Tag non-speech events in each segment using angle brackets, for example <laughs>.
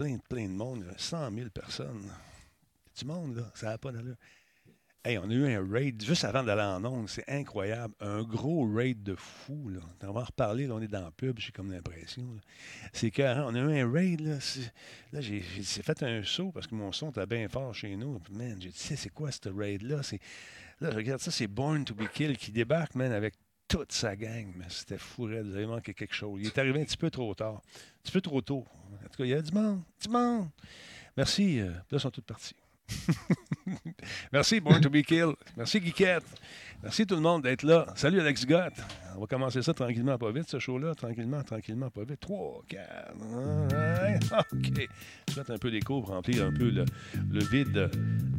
plein, plein de monde. 100 000 personnes. Du monde, là. Ça n'a pas d'allure. Hey, on a eu un raid juste avant d'aller en ondes. C'est incroyable. Un gros raid de fou. Là. On va en reparler. Là, on est dans le pub. J'ai comme l'impression. C'est que on a eu un raid. Là, là j'ai fait un saut parce que mon son était bien fort chez nous. man, j'ai dit, c'est quoi ce raid-là? Là, regarde ça, c'est Born to be Killed qui débarque, man, avec toute sa gang. Mais c'était fou, Vous avez manqué quelque chose. Il est arrivé un petit peu trop tard. Un petit peu trop tôt. En tout cas, il y a du monde. Du monde. Merci. Euh, là, ils sont toutes parties. <laughs> Merci, Born to be Killed. Merci, Guiquette. Merci tout le monde d'être là. Salut, Alex Gott. On va commencer ça tranquillement, pas vite, ce show-là. Tranquillement, tranquillement, pas vite. 3, 4. <laughs> OK. Je vais mettre un peu d'écho pour remplir un peu le, le, vide.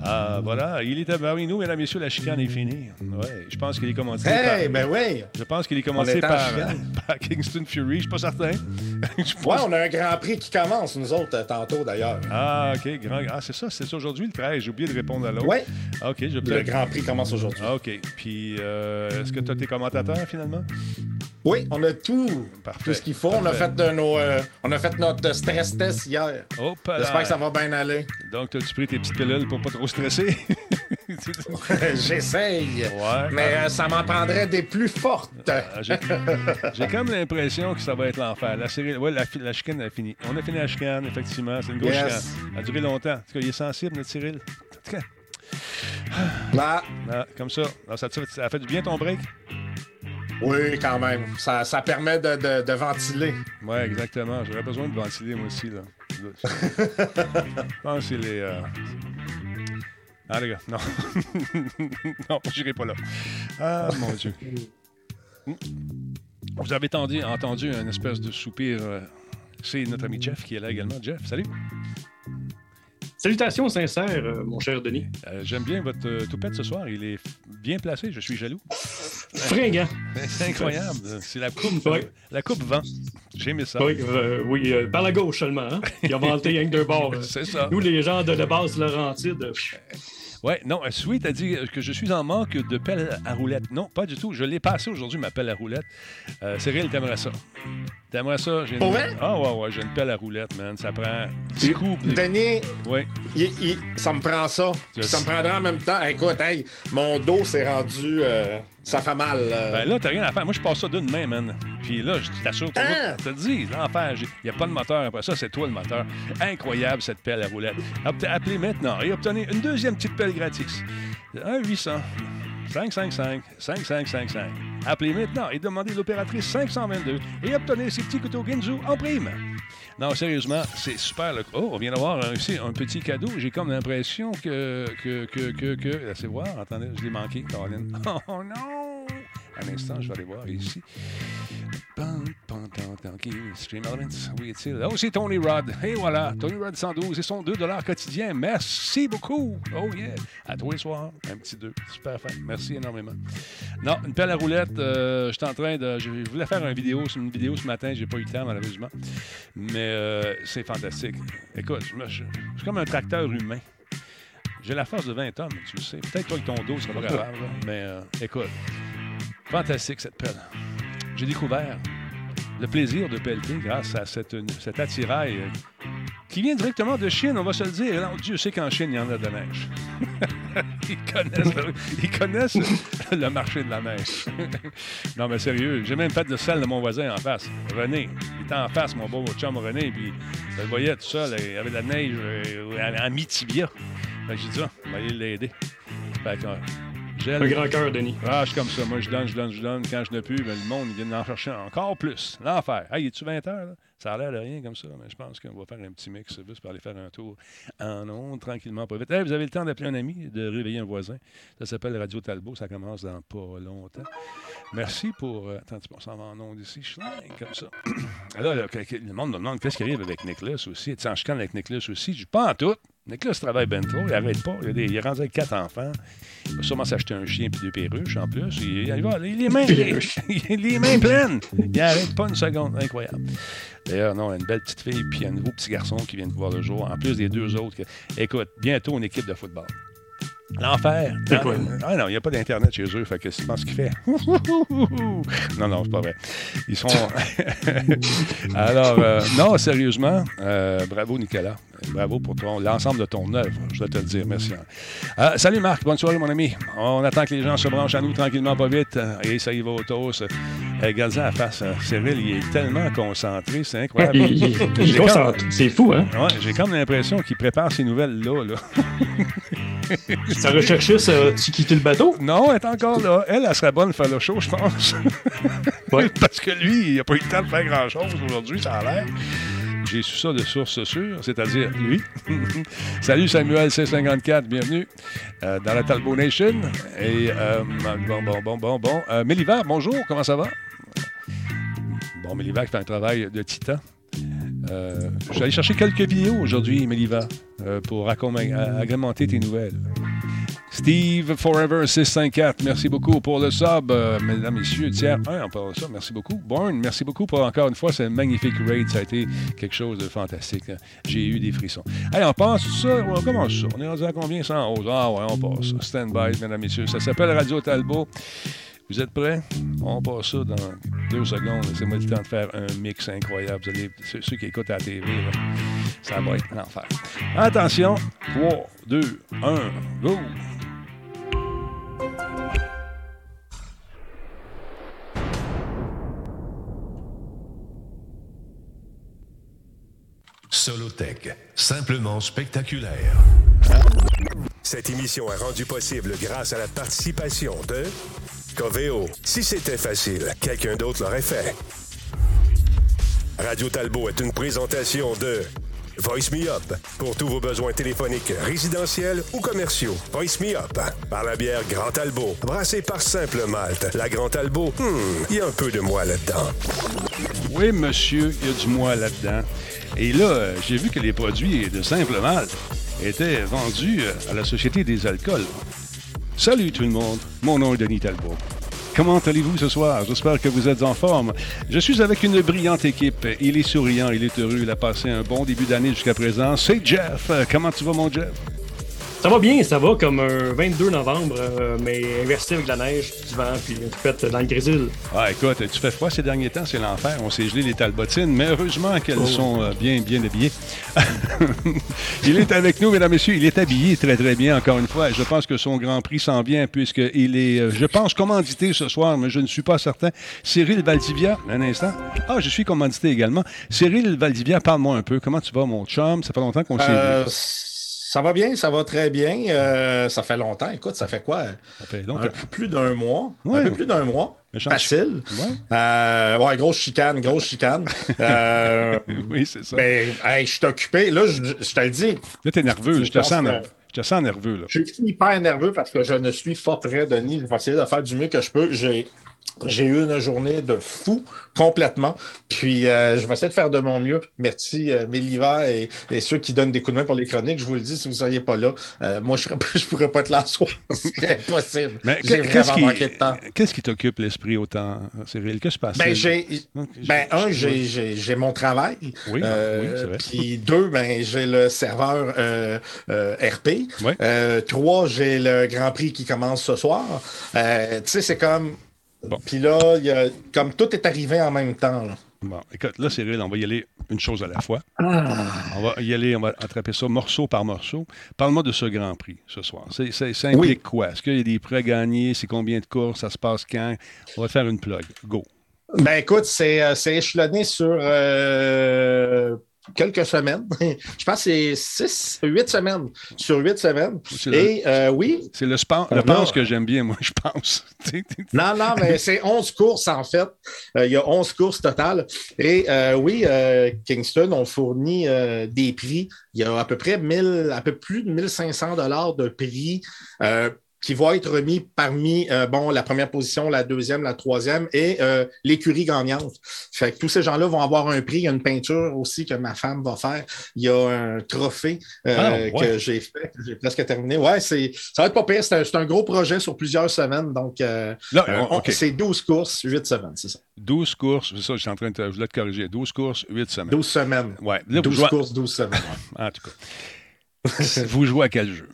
Ah, voilà. Il était parmi nous, mesdames et messieurs. La chicane est finie. Ouais, je pense qu'il est commencé hey, ben oui. Je pense qu'il est commencé par, <laughs> par, Kingston Fury. Je suis pas certain. <laughs> je pense... Ouais, on a un Grand Prix qui commence, nous autres, tantôt, d'ailleurs. Ah, OK. Grand... Ah, c'est ça. C'est aujourd'hui, le 13. J'ai oublié de répondre à l'autre. Oui. OK. Je le Grand Prix commence aujourd'hui. OK. Puis, euh, est-ce que tu as tes commentateurs, finalement? Oui, on a tout, tout ce qu'il faut. On a, fait de nos, euh, on a fait notre stress test hier. J'espère que ça va bien aller. Donc, as-tu pris tes petites pilules pour pas trop stresser? <laughs> J'essaye. mais euh, ça m'en prendrait des plus fortes. Ah, j'ai comme l'impression que ça va être l'enfer. La série, ouais, la, la, chicane a fini. On a fini la chicane, effectivement. C'est une grosse chicane. Ça a duré longtemps. En tout cas, il est sensible, notre Cyril. En tout cas. Bah. Ah, comme ça. ça, ça a fait du bien ton break? Oui, quand même. Ça, ça permet de, de, de ventiler. Oui, exactement. J'aurais besoin de ventiler, moi aussi. Là. Je pense que les. Euh... Ah, les gars, non. <laughs> non, j'irai pas là. Ah, mon Dieu. Vous avez entendu, une espèce de soupir. Euh, c'est notre ami Jeff qui est là également. Jeff, salut. Salutations sincères, euh, mon cher Denis. Euh, j'aime bien votre euh, toupette ce soir. Il est bien placé. Je suis jaloux. Fringant. <laughs> C'est incroyable. C'est la coupe, la coupe vent. J'ai aimé ça. Oui, oui par la gauche seulement. Hein? Il a vanté rien que deux bords. <laughs> C'est ça. Nous, les gens de la base Laurentide. Ouais, non, Sweet a dit que je suis en manque de pelle à roulette. Non, pas du tout. Je l'ai passé aujourd'hui, ma pelle à roulette. Cyril, t'aimerais ça? T'aimerais ça? J'ai une... Ah ouais, ouais, j'ai une pelle à roulette, man. Ça prend 10 coups. Denis, oui. ça me prend ça. Ça me prendra en même temps. Écoute, hey, mon dos s'est rendu... Euh, ça fait mal. Euh. Ben là, t'as rien à faire. Moi, je passe ça d'une main, man. Puis là, je t'assure, ah! te dis, l'enfer, il n'y a pas de moteur après ça, c'est toi le moteur. Incroyable, cette pelle à roulette. Appelez maintenant et obtenez une deuxième petite pelle gratis. 1 800 555 5555. Appelez maintenant et demandez l'opératrice 522 et obtenez ces petits couteaux Ginzu en prime. Non, sérieusement, c'est super. Oh, on vient d'avoir aussi un petit cadeau. J'ai comme l'impression que, que, que, que, que... Laissez voir. Attendez, je l'ai manqué, Caroline. <laughs> Oh non! Un instant, je vais aller voir ici. Stream Elements, oui, est-il? Oh, c'est Tony Rod. Et voilà, Tony Rod 112 et son 2 quotidien. Merci beaucoup. Oh yeah. À tous les soirs, un petit 2. Super fin. Merci énormément. Non, une pelle à roulette. Euh, je suis en train de. Je voulais faire une vidéo, une vidéo ce matin. J'ai pas eu le temps, malheureusement. Mais euh, c'est fantastique. Écoute, je, je, suis comme un tracteur humain. J'ai la force de 20 tonnes, tu le sais. Peut-être toi avec ton dos, c'est pas grave. Mais euh, écoute, Fantastique, cette pelle. J'ai découvert le plaisir de pelleter grâce à cette, cet attirail euh, qui vient directement de Chine, on va se le dire. Dieu sait qu'en Chine, il y en a de neige. <laughs> ils, connaissent le, ils connaissent le marché de la neige. <laughs> non, mais sérieux, j'ai même fait de sel de mon voisin en face. René. Il était en face, mon beau chum René, puis je le voyais tout seul. Il y avait de la neige euh, en mi-tibia. Fait que j'ai dit, ah, on va aller l'aider. Un grand cœur, Denis. Ah, je suis comme ça. Moi, je donne, je donne, je donne. Quand je n'ai plus, ben, le monde vient d'en chercher encore plus. L'enfer. Hey, es-tu 20 heures? Là? Ça a l'air de rien comme ça, mais je pense qu'on va faire un petit mix juste pour aller faire un tour en ondes, tranquillement, pas vite. Hey, vous avez le temps d'appeler un ami, de réveiller un voisin. Ça s'appelle Radio Talbot. Ça commence dans pas longtemps. Merci pour. Euh, attends, tu s'en va en ondes ici. Je comme ça. <clears throat> Alors, le monde me demande qu'est-ce qui arrive avec Nicholas aussi? Tu sais, en chicane avec Nicholas aussi. Je pas en tout. Nicolas travaille bien trop, il n'arrête pas. Il, il est rendu avec quatre enfants. Il va sûrement s'acheter un chien et deux perruches en plus. Il, il, va, les, mains, <laughs> les, mains pleines. Il n'arrête pas une seconde. Incroyable. D'ailleurs, non, une belle petite fille puis un nouveau petit garçon qui vient de voir le jour, en plus des deux autres. écoute, bientôt une équipe de football. L'enfer. C'est quoi? Ah non, il n'y a pas d'Internet chez eux, fait que c'est pas ce qu'il fait. <laughs> non, non, c'est pas vrai. Ils sont. <laughs> Alors, euh, non, sérieusement, euh, bravo Nicolas. Bravo pour ton- l'ensemble de ton œuvre, je dois te le dire. Merci. Euh, salut Marc, bonne soirée mon ami. On attend que les gens se branchent à nous tranquillement, pas vite. Et ça y va au toast. Euh, Regarde ça à la face. euh, Cyril, il est tellement concentré, c'est incroyable. Il, il-. C'est fou, hein? Ouais, j'ai comme l'impression qu'il prépare ces nouvelles-là. Là. Sa recherchiste a-tu quitté le bateau? Non, elle est encore là. Elle, elle serait bonne de faire le show, je pense. <laughs> Ouais. Parce que lui, il n'a pas eu le temps de faire grand-chose aujourd'hui, ça a l'air. J'ai su ça de source sûre, c'est-à-dire lui. <laughs> Salut Samuel C54, bienvenue euh, dans la Talbot Nation. Et euh, bon, bon, bon, bon, bon. Euh, Mélivar, bonjour, comment ça va? Bon, Mélivar qui fait un travail de titan. Euh, je suis allé chercher quelques vidéos aujourd'hui, Méliva, euh, pour a- agrémenter tes nouvelles. Steve Forever 654, merci beaucoup pour le sub, euh, mesdames, messieurs. Tiers 1, on parle de ça, merci beaucoup. Born, merci beaucoup pour encore une fois ce magnifique raid. Ça a été quelque chose de fantastique. hein. J'ai eu des frissons. Allez, on passe ça, on commence ça. On est rendu à combien 111? Ah ouais, on passe. Stand by, mesdames, messieurs. Ça s'appelle Radio Talbot. Vous êtes prêts? On passe ça dans deux secondes. Laissez-moi le temps de faire un mix incroyable. Vous allez, ceux, ceux qui écoutent à la TV, là, ça va être l'enfer. Attention, 3, 2, 1, go! Solotech, simplement spectaculaire. Cette émission est rendue possible grâce à la participation de Coveo. Si c'était facile, quelqu'un d'autre l'aurait fait. Radio Talbot est une présentation de Voice Me Up pour tous vos besoins téléphoniques résidentiels ou commerciaux. Voice Me Up par la bière Grand Talbot, brassée par Simple Malte. La Grand Talbot, hmm, il y a un peu de moi là-dedans. Oui, monsieur, il y a du mois là-dedans. Et là, j'ai vu que les produits de Simple Malte étaient vendus euh, à la Société des alcools. Salut tout le monde, mon nom est Denis Talbot. Comment allez-vous ce soir? J'espère que vous êtes en forme. Je suis avec une brillante équipe. Il est souriant, il est heureux, il a passé un bon début d'année jusqu'à présent. C'est Jeff. Comment tu vas, mon Jeff? Ça va bien, ça va comme un 22 novembre, euh, mais inversé avec de la neige, du vent, puis une fête dans le grésil. Ah, écoute, tu fais froid ces derniers temps, c'est l'enfer. On s'est gelé les talbotines, mais heureusement qu'elles Oh. sont euh, bien, bien habillées. <laughs> il est avec nous, mesdames, messieurs. Il est habillé très, très bien, encore une fois. Je pense que son Grand Prix s'en vient, puisqu'il est, euh, je pense, commandité ce soir, mais je ne suis pas certain. Cyril Valdivia, un instant. Ah, je suis commandité également. Cyril Valdivia, parle-moi un peu. Comment tu vas, mon chum? Ça fait longtemps qu'on s'est Euh, vu. Ça va bien, ça va très bien. Euh, ça fait longtemps. Écoute, ça fait quoi? Ça fait Un peu plus d'un mois. Ouais. Un peu plus d'un mois. Méchant- Facile. Ouais. Euh, ouais, grosse chicane, grosse chicane. <laughs> Euh, Oui, c'est ça. ben, hey, je suis occupé. Là, je, je te le dis, Là, t'es nerveux. Je te sens nerveux. Je te sens nerveux, là. je suis hyper nerveux parce que je ne suis pas prêt, Denis. Je vais essayer de faire du mieux que je peux. J'ai. J'ai eu une journée de fou complètement. Puis euh, je vais essayer de faire de mon mieux. Merci euh, Méliva et, et ceux qui donnent des coups de main pour les chroniques. Je vous le dis, si vous ne seriez pas là, euh, moi je ne <laughs> pourrais pas être là <laughs> ce soir. C'est impossible. Mais J'ai qu'est-ce qui, manqué de temps. qu'est-ce qui t'occupe l'esprit autant, Cyril? Qu'est-ce qui se passe? Ben, j'ai, ben, un, j'ai, j'ai, j'ai mon travail. Oui, Euh, oui, c'est vrai. Puis deux, ben, j'ai le serveur euh, euh, RP. Euh, trois, j'ai le Grand Prix qui commence ce soir. Euh, tu sais, c'est comme. Bon. Puis là, il y a, comme tout est arrivé en même temps. là. Bon, écoute, là, Cyril, on va y aller une chose à la fois. Ah. On va y aller, on va attraper ça morceau par morceau. Parle-moi de ce Grand Prix ce soir. C'est, c'est- ça implique Oui. quoi? Est-ce qu'il y a des prêts à gagner? C'est combien de courses? Ça se passe quand? On va te faire une plug. Go. Ben écoute, c'est, euh, c'est échelonné sur euh, quelques semaines. <laughs> Je pense que c'est six, huit semaines. Sur huit semaines. C'est le- Et euh, oui, C'est le sport, le pense que j'aime bien, moi, je pense. <laughs> Non, non, mais c'est 11 courses en fait. Euh, il y a 11 courses totales. Et euh, oui, Kingston ont fourni des prix. Il y a à peu près 1000, un peu plus de 1500 dollars de prix qui vont être remis parmi euh, bon, la première position, la deuxième, la troisième et euh, l'écurie gagnante. Fait que tous ces gens-là vont avoir un prix. Il y a une peinture aussi que ma femme va faire. Il y a un trophée euh, Ah, ouais. que j'ai fait, que j'ai presque terminé. Ouais, c'est, ça va être pas pire. C'est un, gros projet sur plusieurs semaines. Donc. C'est 12 courses, 8 semaines, c'est ça. 12 courses, c'est ça, je suis en train de te, je voulais te corriger. 12 courses, 8 semaines. 12 semaines. Ouais. Là, vous 12 jouez, courses, 12 semaines. <laughs> en tout cas. vous jouez à quel jeu?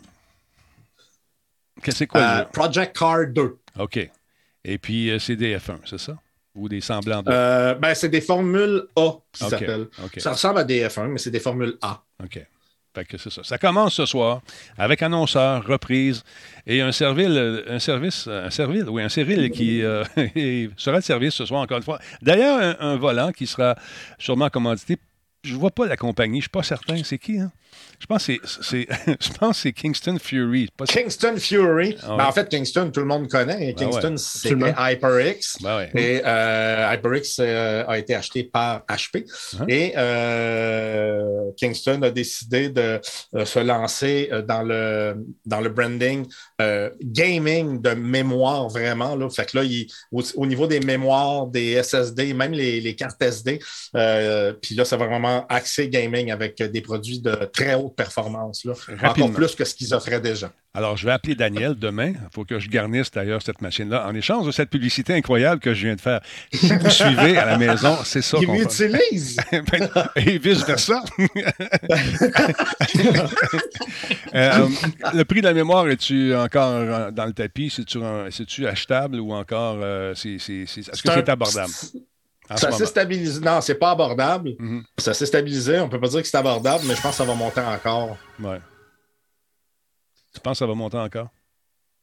Que c'est quoi Euh? Project Car 2. OK. Et puis, euh, c'est des F1, c'est ça? Ou des semblants de. Euh, ben, c'est des formules A qui OK. s'appellent. OK. Ça ressemble à des F1, mais c'est des formules A. OK. Fait que c'est ça. Ça commence ce soir avec annonceur, reprise et un servile, euh, un service, un servile, oui, un servile qui euh, <laughs> sera de service ce soir encore une fois. D'ailleurs, un, un volant qui sera sûrement commandité. Je vois pas la compagnie, je suis pas certain. C'est qui, hein? Je pense que c'est, c'est- <laughs> je pense que c'est Kingston Fury. Pas. Kingston Fury. Ah ouais. Ben, en fait, Kingston, tout le monde connaît. Kingston, ouais. c'était Absolument. HyperX. Ben ouais. Et euh, HyperX euh, a été acheté par HP. Hein? Et euh, Kingston a décidé de euh, se lancer dans le, dans le branding euh, gaming de mémoire, vraiment. Là. Fait que là, il- au, au niveau des mémoires, des SSD, même les, les cartes SD, euh, puis là, ça va vraiment axer gaming avec des produits de très haute performance. Là. Encore plus que ce qu'ils offraient déjà. Alors, je vais appeler Daniel demain. Il faut que je garnisse d'ailleurs cette machine-là en échange de cette publicité incroyable que je viens de faire. Si vous suivez à la maison, c'est ça qu'on fait. l'utilisent. <laughs> Ben, Et vice-versa. <laughs> Euh, le prix de la mémoire, es-tu encore euh, dans le tapis? C'est-tu, achetable ou encore. euh, c'est, c'est- c'est- est-ce que c'est abordable? En Ça s'est stabilisé. Non, c'est pas abordable. Mhm. Ça s'est stabilisé. On peut pas dire que c'est abordable, mais je pense que ça va monter encore. Ouais. Tu penses que ça va monter encore?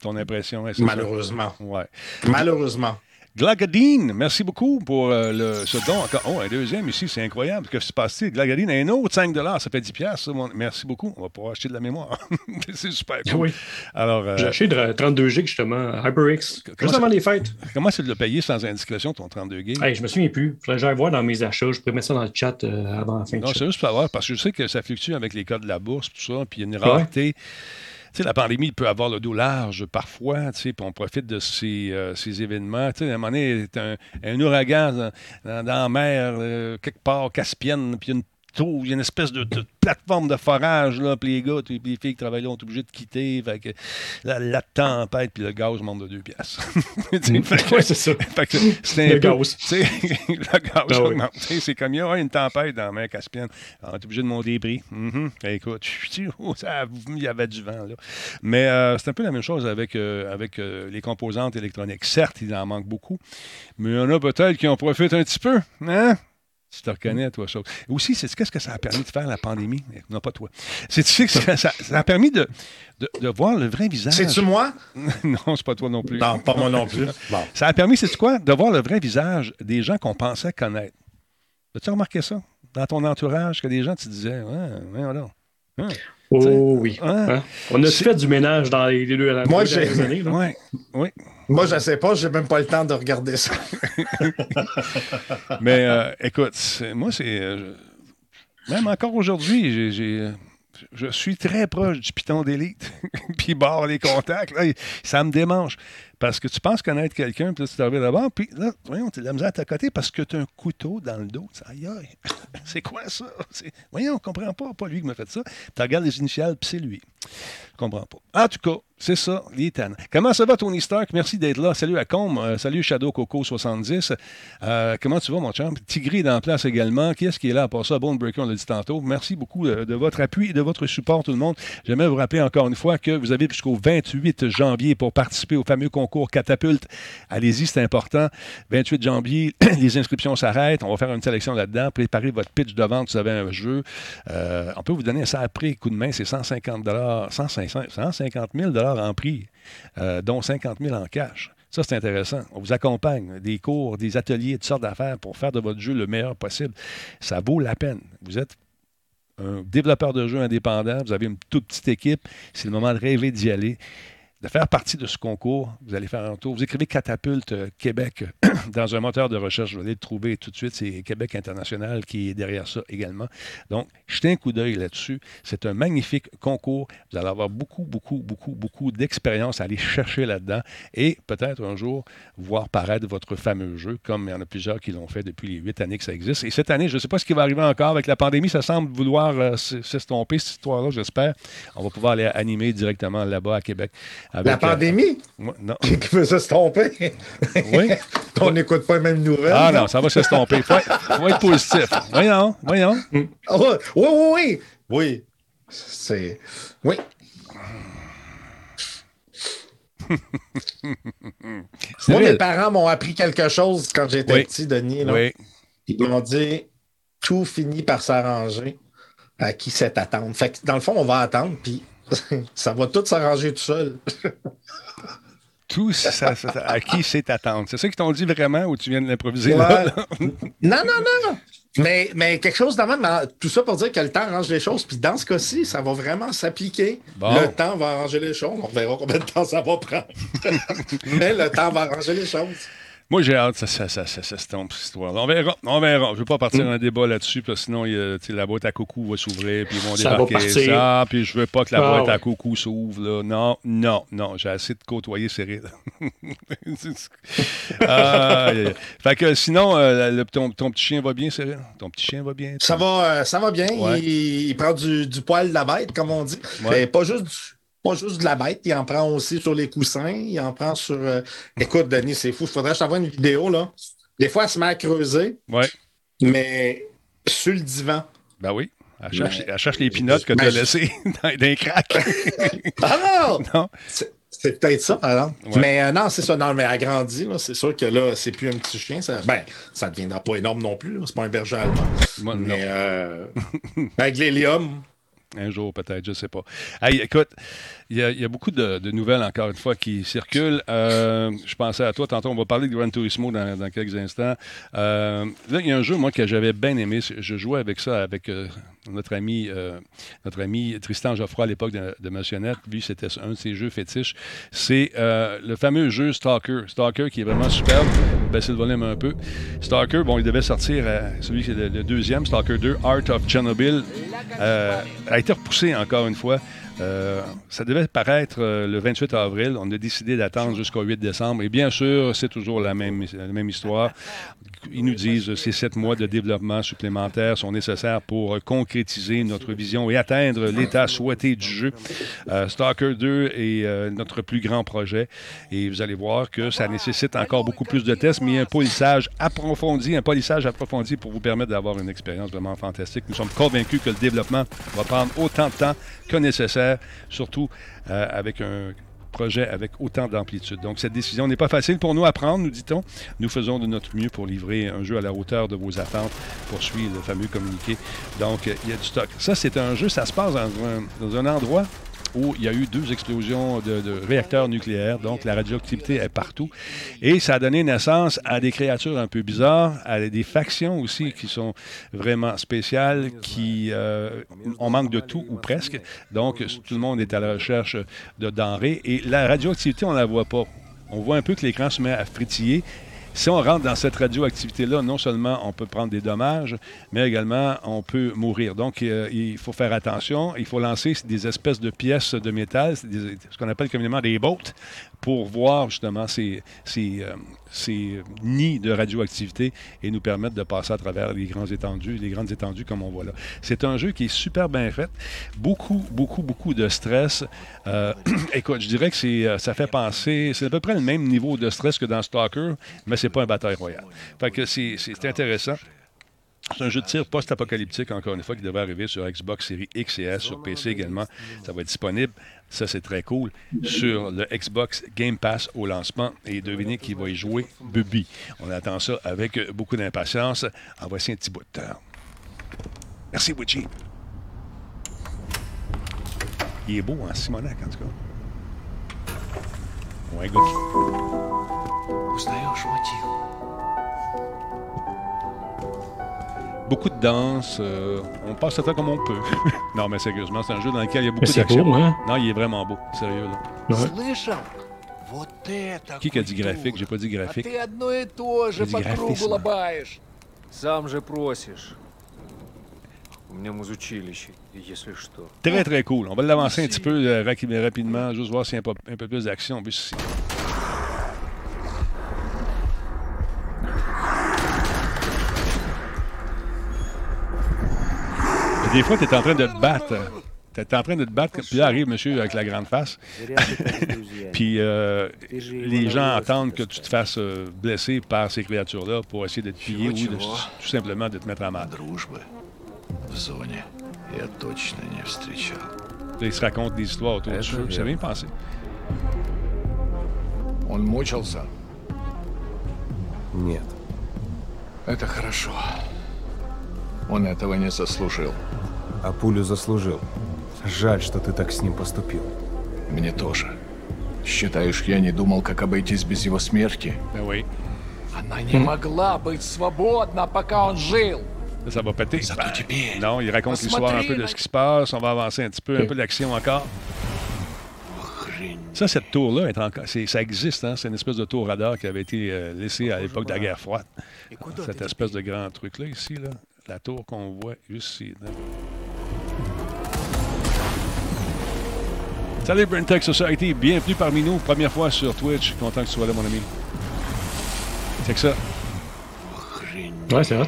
Ton impression? ça- Malheureusement. Ouais. Malheureusement. Glagadine, merci beaucoup pour euh, le, ce don. Encore, oh, un deuxième ici, c'est incroyable. Qu'est-ce qui se passe-t-il? Glagadine, un autre 5 ça fait 10 piastres, ça, mon- Merci beaucoup. On va pouvoir acheter de la mémoire. <laughs> c'est super cool. Oui. Alors, euh, J'ai acheté de 32 gigs justement, HyperX, Comment juste ça- avant les fêtes? comment tu l'as payé sans indiscrétion, ton 32 gigs? Hey, je me souviens plus. Faudrait que j'aille voir dans mes achats. Je pourrais mettre ça dans le chat euh, avant la fin Non, de c'est juste pour savoir, parce que je sais que ça fluctue avec les codes de la bourse, tout ça, puis il y a une rareté. Sais, la pandémie, peut avoir le dos large parfois, tu sais, puis on profite de ces, euh, ces événements. Tu sais, à un moment donné, un, un ouragan dans, la mer, euh, quelque part, Caspienne, puis une il y a une espèce de, de plateforme de forage, là, puis les gars, puis les filles qui travaillent là, ont été obligés de quitter, fait que la, la tempête, puis le gaz monte de deux piastres. <laughs> C'est ça. fait que c'est un Le gaz. <laughs> le gaz Ah oui. sais, C'est comme il y a une tempête dans la mer Caspienne. On est obligé de monter les prix. Mhm. Fait, Écoute, ça- il y avait du vent. Là. Mais euh, c'est un peu la même chose avec, euh, avec euh, les composantes électroniques. Certes, il en manque beaucoup, mais il y en a peut-être qui en profitent un petit peu. Hein? Tu te reconnais, toi, chose. Aussi, c'est qu'est-ce que ça a permis de faire la pandémie? Non, pas toi. C'est tu sais que ça, ça a permis de, de, de voir le vrai visage? C'est-tu moi? <laughs> non, c'est pas toi non plus. Non, pas moi non plus. <laughs> Bon. Ça a permis, c'est quoi, de voir le vrai visage des gens qu'on pensait connaître. As-tu remarqué ça? Dans ton entourage, que des gens, tu disais, ouais, ouais, voilà. Hein? Oh oui. Hein? Hein? On a fait du ménage dans les les deux, les Moi, j'ai- dernières années. là. Ouais, oui. Moi, je sais pas, j'ai même pas le temps de regarder ça. <laughs> Mais euh, écoute, c'est- moi, c'est. euh, je- même encore aujourd'hui, j'ai- j'ai. euh, Je suis très proche du piton d'élite. <laughs> puis barre les contacts. Là, ça me démange. Parce que tu penses connaître quelqu'un, puis là, tu t'arrives d'abord, puis là, voyons, tu as de la misère à t'accoter parce que tu as un couteau dans le dos. Aïe, aïe, <laughs> c'est quoi ça? Voyons, on comprend pas. Pas lui qui m'a fait ça. Tu regardes les initiales, puis c'est lui. Je comprends pas. En tout cas, c'est ça, les. Comment ça va, Tony Stark? Merci d'être là. Salut à Combe. Euh, salut Shadow Coco 70. Euh, comment tu vas, mon champ? Tigri est dans la place également. Qui est-ce qui est là part ça? Bone Breaker, on l'a dit tantôt. Merci beaucoup euh, de votre appui et de votre support, tout le monde. J'aimerais vous rappeler encore une fois que vous avez jusqu'au 28 janvier pour participer au fameux concours Catapulte. Allez-y, c'est important. 28 janvier, <clears throat> les inscriptions s'arrêtent. On va faire une sélection là-dedans. Préparez votre pitch de vente. Vous avez un jeu. Euh, on peut vous donner ça après coup de main. C'est 150 150 150 000 en prix, euh, dont 50 000 en cash. Ça, c'est intéressant. On vous accompagne, des cours, des ateliers, toutes sortes d'affaires pour faire de votre jeu le meilleur possible. Ça vaut la peine. Vous êtes un développeur de jeux indépendant, vous avez une toute petite équipe, c'est le moment de rêver d'y aller. De faire partie de ce concours, vous allez faire un tour. Vous écrivez Catapulte euh, Québec <clears throat> dans un moteur de recherche, vous allez le trouver tout de suite. C'est Québec International qui est derrière ça également. Donc, jetez un coup d'œil là-dessus. C'est un magnifique concours. Vous allez avoir beaucoup, beaucoup, beaucoup, beaucoup d'expérience à aller chercher là-dedans et peut-être un jour voir paraître votre fameux jeu, comme il y en a plusieurs qui l'ont fait depuis les huit années que ça existe. Et cette année, je ne sais pas ce qui va arriver encore avec la pandémie. Ça semble vouloir euh, s'estomper, cette histoire-là, j'espère. On va pouvoir aller animer directement là-bas à Québec. Avec, La euh, pandémie? moi, non. <laughs> qui veut s'estomper. Oui. <laughs> On n'écoute pas les mêmes nouvelles. Ah non, ça va s'estomper. Il faut, être- faut être positif. Voyons, voyons. Ah oui, oui, oui. Oui. C'est. Oui. Moi, mes parents m'ont appris quelque chose quand j'étais Oui. petit, Denis. là. Oui. Ils m'ont dit tout finit par s'arranger à qui c'est attendre. Fait que dans le fond, on va attendre, puis <laughs> ça va tout s'arranger tout seul. <laughs> Tout ça, ça- ça- à qui c'est attendre? C'est ça qu'ils t'ont dit vraiment ou tu viens de l'improviser Ouais. là? <laughs> là? Non, non, non. Mais, mais quelque chose d'avant, mais tout ça pour dire que le temps arrange les choses. Puis dans ce cas-ci, ça va vraiment s'appliquer. Bon. Le temps va arranger les choses. On verra combien de temps ça va prendre. mais le temps va arranger les choses. Moi, j'ai hâte que ça, ça, ça, ça, ça se tombe, cette histoire. On verra. On verra. Je ne veux pas partir dans un débat là-dessus, parce que sinon, il y a, tu sais, la boîte à coucou va s'ouvrir, puis ils vont débarquer ça, puis je veux pas que la Ah, boîte à coucou s'ouvre. Là. Non, non, non. J'ai assez de côtoyer Cyril. <laughs> Ah, fait que sinon, euh, le- ton, ton petit chien va bien, Cyril? Ton petit chien va bien? Ça va, euh, ça va bien. Ouais. Il, il prend du, du poil de la bête, comme on dit. Ouais. Mais pas juste, du- pas juste de la bête. Il en prend aussi sur les coussins. Il en prend sur. euh, Écoute, Denis, c'est fou. Il faudrait que je t'envoie une vidéo. là. Des fois, elle se met à creuser, Ouais. mais sur le divan. Ben oui. Elle cherche, elle cherche les pinottes que tu as laissées dans, <laughs> dans les cracks. <laughs> Ah non! non? C'est peut-être ça. Ouais. Mais euh, non, c'est ça. Non, mais elle grandit. là. C'est sûr que là, c'est plus un petit chien. Ça, ben, ça ne deviendra pas énorme non plus. C'est pas un berger allemand. Moi. Mais euh, <laughs> avec l'hélium, Un jour, peut-être, je ne sais pas. Hey, écoute, il y, a- beaucoup de, nouvelles, encore une fois, qui circulent. Euh, je pensais à toi, tantôt, on va parler de Gran Turismo dans, quelques instants. Euh, là, il y a un jeu, moi, que j'avais bien aimé. Je jouais avec ça, avec euh, notre ami notre ami Tristan Geoffroy à l'époque de, de Motionnette. Lui, c'était un de ses jeux fétiches. C'est le fameux jeu Stalker. Stalker qui est vraiment superbe. Baisser le volume un peu. Stalker, bon, il devait sortir, celui qui est le, le deuxième, Stalker 2, Art of Chernobyl, a été repoussé encore une fois. Euh, ça devait paraître euh, le 28 avril. On a décidé d'attendre jusqu'au 8 décembre. Et bien sûr, c'est toujours la même, histoire. Ils nous disent que ces sept mois de développement supplémentaires sont nécessaires pour concrétiser notre vision et atteindre l'état souhaité du jeu. Euh, Stalker 2 est euh, notre plus grand projet et vous allez voir que ça nécessite encore beaucoup plus de tests, mais un polissage approfondi, un polissage approfondi pour vous permettre d'avoir une expérience vraiment fantastique. Nous sommes convaincus que le développement va prendre autant de temps que nécessaire, surtout euh, avec un projet avec autant d'amplitude. Donc, cette décision n'est pas facile pour nous à prendre, nous dit-on. Nous faisons de notre mieux pour livrer un jeu à la hauteur de vos attentes, poursuit le fameux communiqué. Donc, il y a du stock. Ça, c'est un jeu, ça se passe dans un endroit où il y a eu deux explosions de, réacteurs nucléaires, donc la radioactivité est partout. Et ça a donné naissance à des créatures un peu bizarres, à des factions aussi qui sont vraiment spéciales, qui euh, on manque de tout ou presque. Donc tout le monde est à la recherche de denrées et la radioactivité on la voit pas. On voit un peu que l'écran se met à fritiller. Si on rentre dans cette radioactivité-là, non seulement on peut prendre des dommages, mais également on peut mourir. Donc, euh, il faut faire attention. Il faut lancer des espèces de pièces de métal, ce qu'on appelle communément des bolts, pour voir justement ces, ces, euh, ces nids de radioactivité et nous permettre de passer à travers les grands étendues, les grandes étendues comme on voit là. C'est un jeu qui est super bien fait. Beaucoup, beaucoup, beaucoup de stress. Euh, <clears throat> écoute, je dirais que c'est, euh, ça fait penser, c'est à peu près le même niveau de stress que dans Stalker, mais c'est pas un bataille royale. Fait que c'est, c'est intéressant. C'est un jeu de tir post-apocalyptique, encore une fois, qui devrait arriver sur Xbox Series X et S, sur PC également. Ça va être disponible. Ça, c'est très cool. Sur le Xbox Game Pass au lancement. Et devinez qui va y jouer Bubi. On attend ça avec beaucoup d'impatience. En voici un petit bout de temps. Merci, Witchy. Il est beau, hein, Simonac, en tout cas. Ouais, gars beaucoup de danse. Euh, on passe le temps comme on peut. <laughs> non, mais sérieusement, c'est un jeu dans lequel il y a beaucoup d'action. Non, il est vraiment beau. Sérieux, là. Qui a dit graphique? J'ai pas dit graphique. Très, très cool. On va l'avancer un petit peu euh, rapidement, juste voir s'il y a un peu, plus d'action. Des fois, tu es en train de te battre. Tu es en train de te battre, puis là arrive monsieur avec la grande face. Зря <laughs> ты так с друзьями. Puis euh, Ты же его les на gens власть attendent que tu te поставил. fasses euh, blesser par ces créatures-là pour essayer de te piller ou de, Чего-чего? tout simplement de te mettre à mal. Дружбы в зоне я точно не встречал. Là, ils se racontent des histoires autour du Это feu. Ça верно. bien pensé. Он мучился? Нет. Это хорошо. Он этого не заслужил. А пулю заслужил. Жаль, что ты так с ним поступил. Мне тоже. Считаешь, я не думал, как обойтись без его смерти? Oui. Она не могла быть свободна, пока он жил. Ça va péter. Теперь non, il raconte l'histoire un peu de ce qui se passe. On va avancer un petit peu, un peu d'action encore. Ça, cette tour-là, est encore, c'est- ça existe. Hein? C'est une espèce de tour radar qui avait été euh, laissée à l'époque de la guerre froide. Cette espèce de grand truc-là, ici, là, la tour qu'on voit ici. là. Salut Brentech Society, bienvenue parmi nous, première fois sur Twitch. Content que tu sois là, mon ami. C'est que ça. Ouais, c'est hot.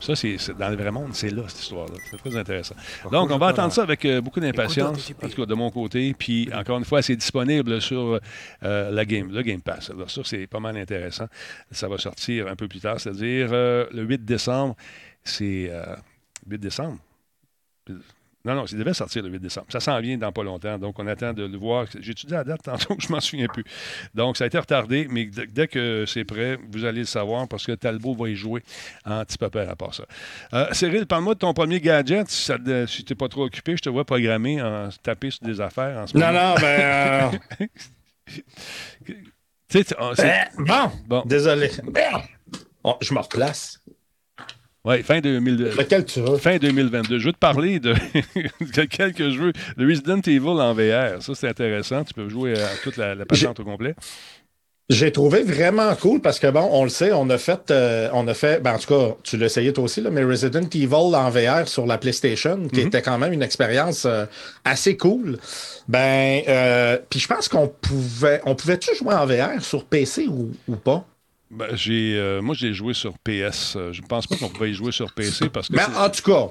Ça, c'est c'est- dans le vrai monde, c'est là, cette histoire-là. C'est très intéressant. Donc, on va attendre ça avec euh, beaucoup d'impatience, en tout cas de mon côté. Puis, encore une fois, c'est disponible sur euh, la game, le Game Pass. Alors, ça, c'est pas mal intéressant. Ça va sortir un peu plus tard, c'est-à-dire euh, le 8 décembre. C'est. euh, 8 décembre? Non, non, ça devait sortir le 8 décembre. Ça s'en vient dans pas longtemps. Donc, on attend de le voir. J'ai étudié la date tantôt, <laughs> je m'en souviens plus. Donc, ça a été retardé, mais dès que c'est prêt, vous allez le savoir parce que Talbot va y jouer en petit papa à part ça. Euh, Cyril, parle-moi de ton premier gadget. Si, ça te- si tu n'es pas trop occupé, je te vois programmer en taper sur des affaires en ce Non, moment. non, ben. euh, <laughs> Tu sais, tu- c'est- ben, bon, Bon. désolé. Ben, oh, je me replace. Ouais, fin, 2000 Lequel tu veux? fin 2022. Je veux te parler de, <laughs> de quelques jeux. Le Resident Evil en VR. Ça, c'est intéressant. Tu peux jouer à toute la, la patente au complet. J'ai trouvé vraiment cool parce que bon, on le sait, on a fait, euh, on a fait, ben en tout cas, tu l'as essayé toi aussi, là, mais Resident Evil en VR sur la PlayStation, qui était quand même une expérience euh, assez cool. Ben, euh, puis je pense qu'on pouvait, on pouvait-tu jouer en VR sur PC ou, ou pas? Ben, j'ai, euh, moi, j'ai joué sur PS. Euh, Je ne pense pas qu'on pouvait y jouer sur PC parce que. Mais c'est- en tout cas,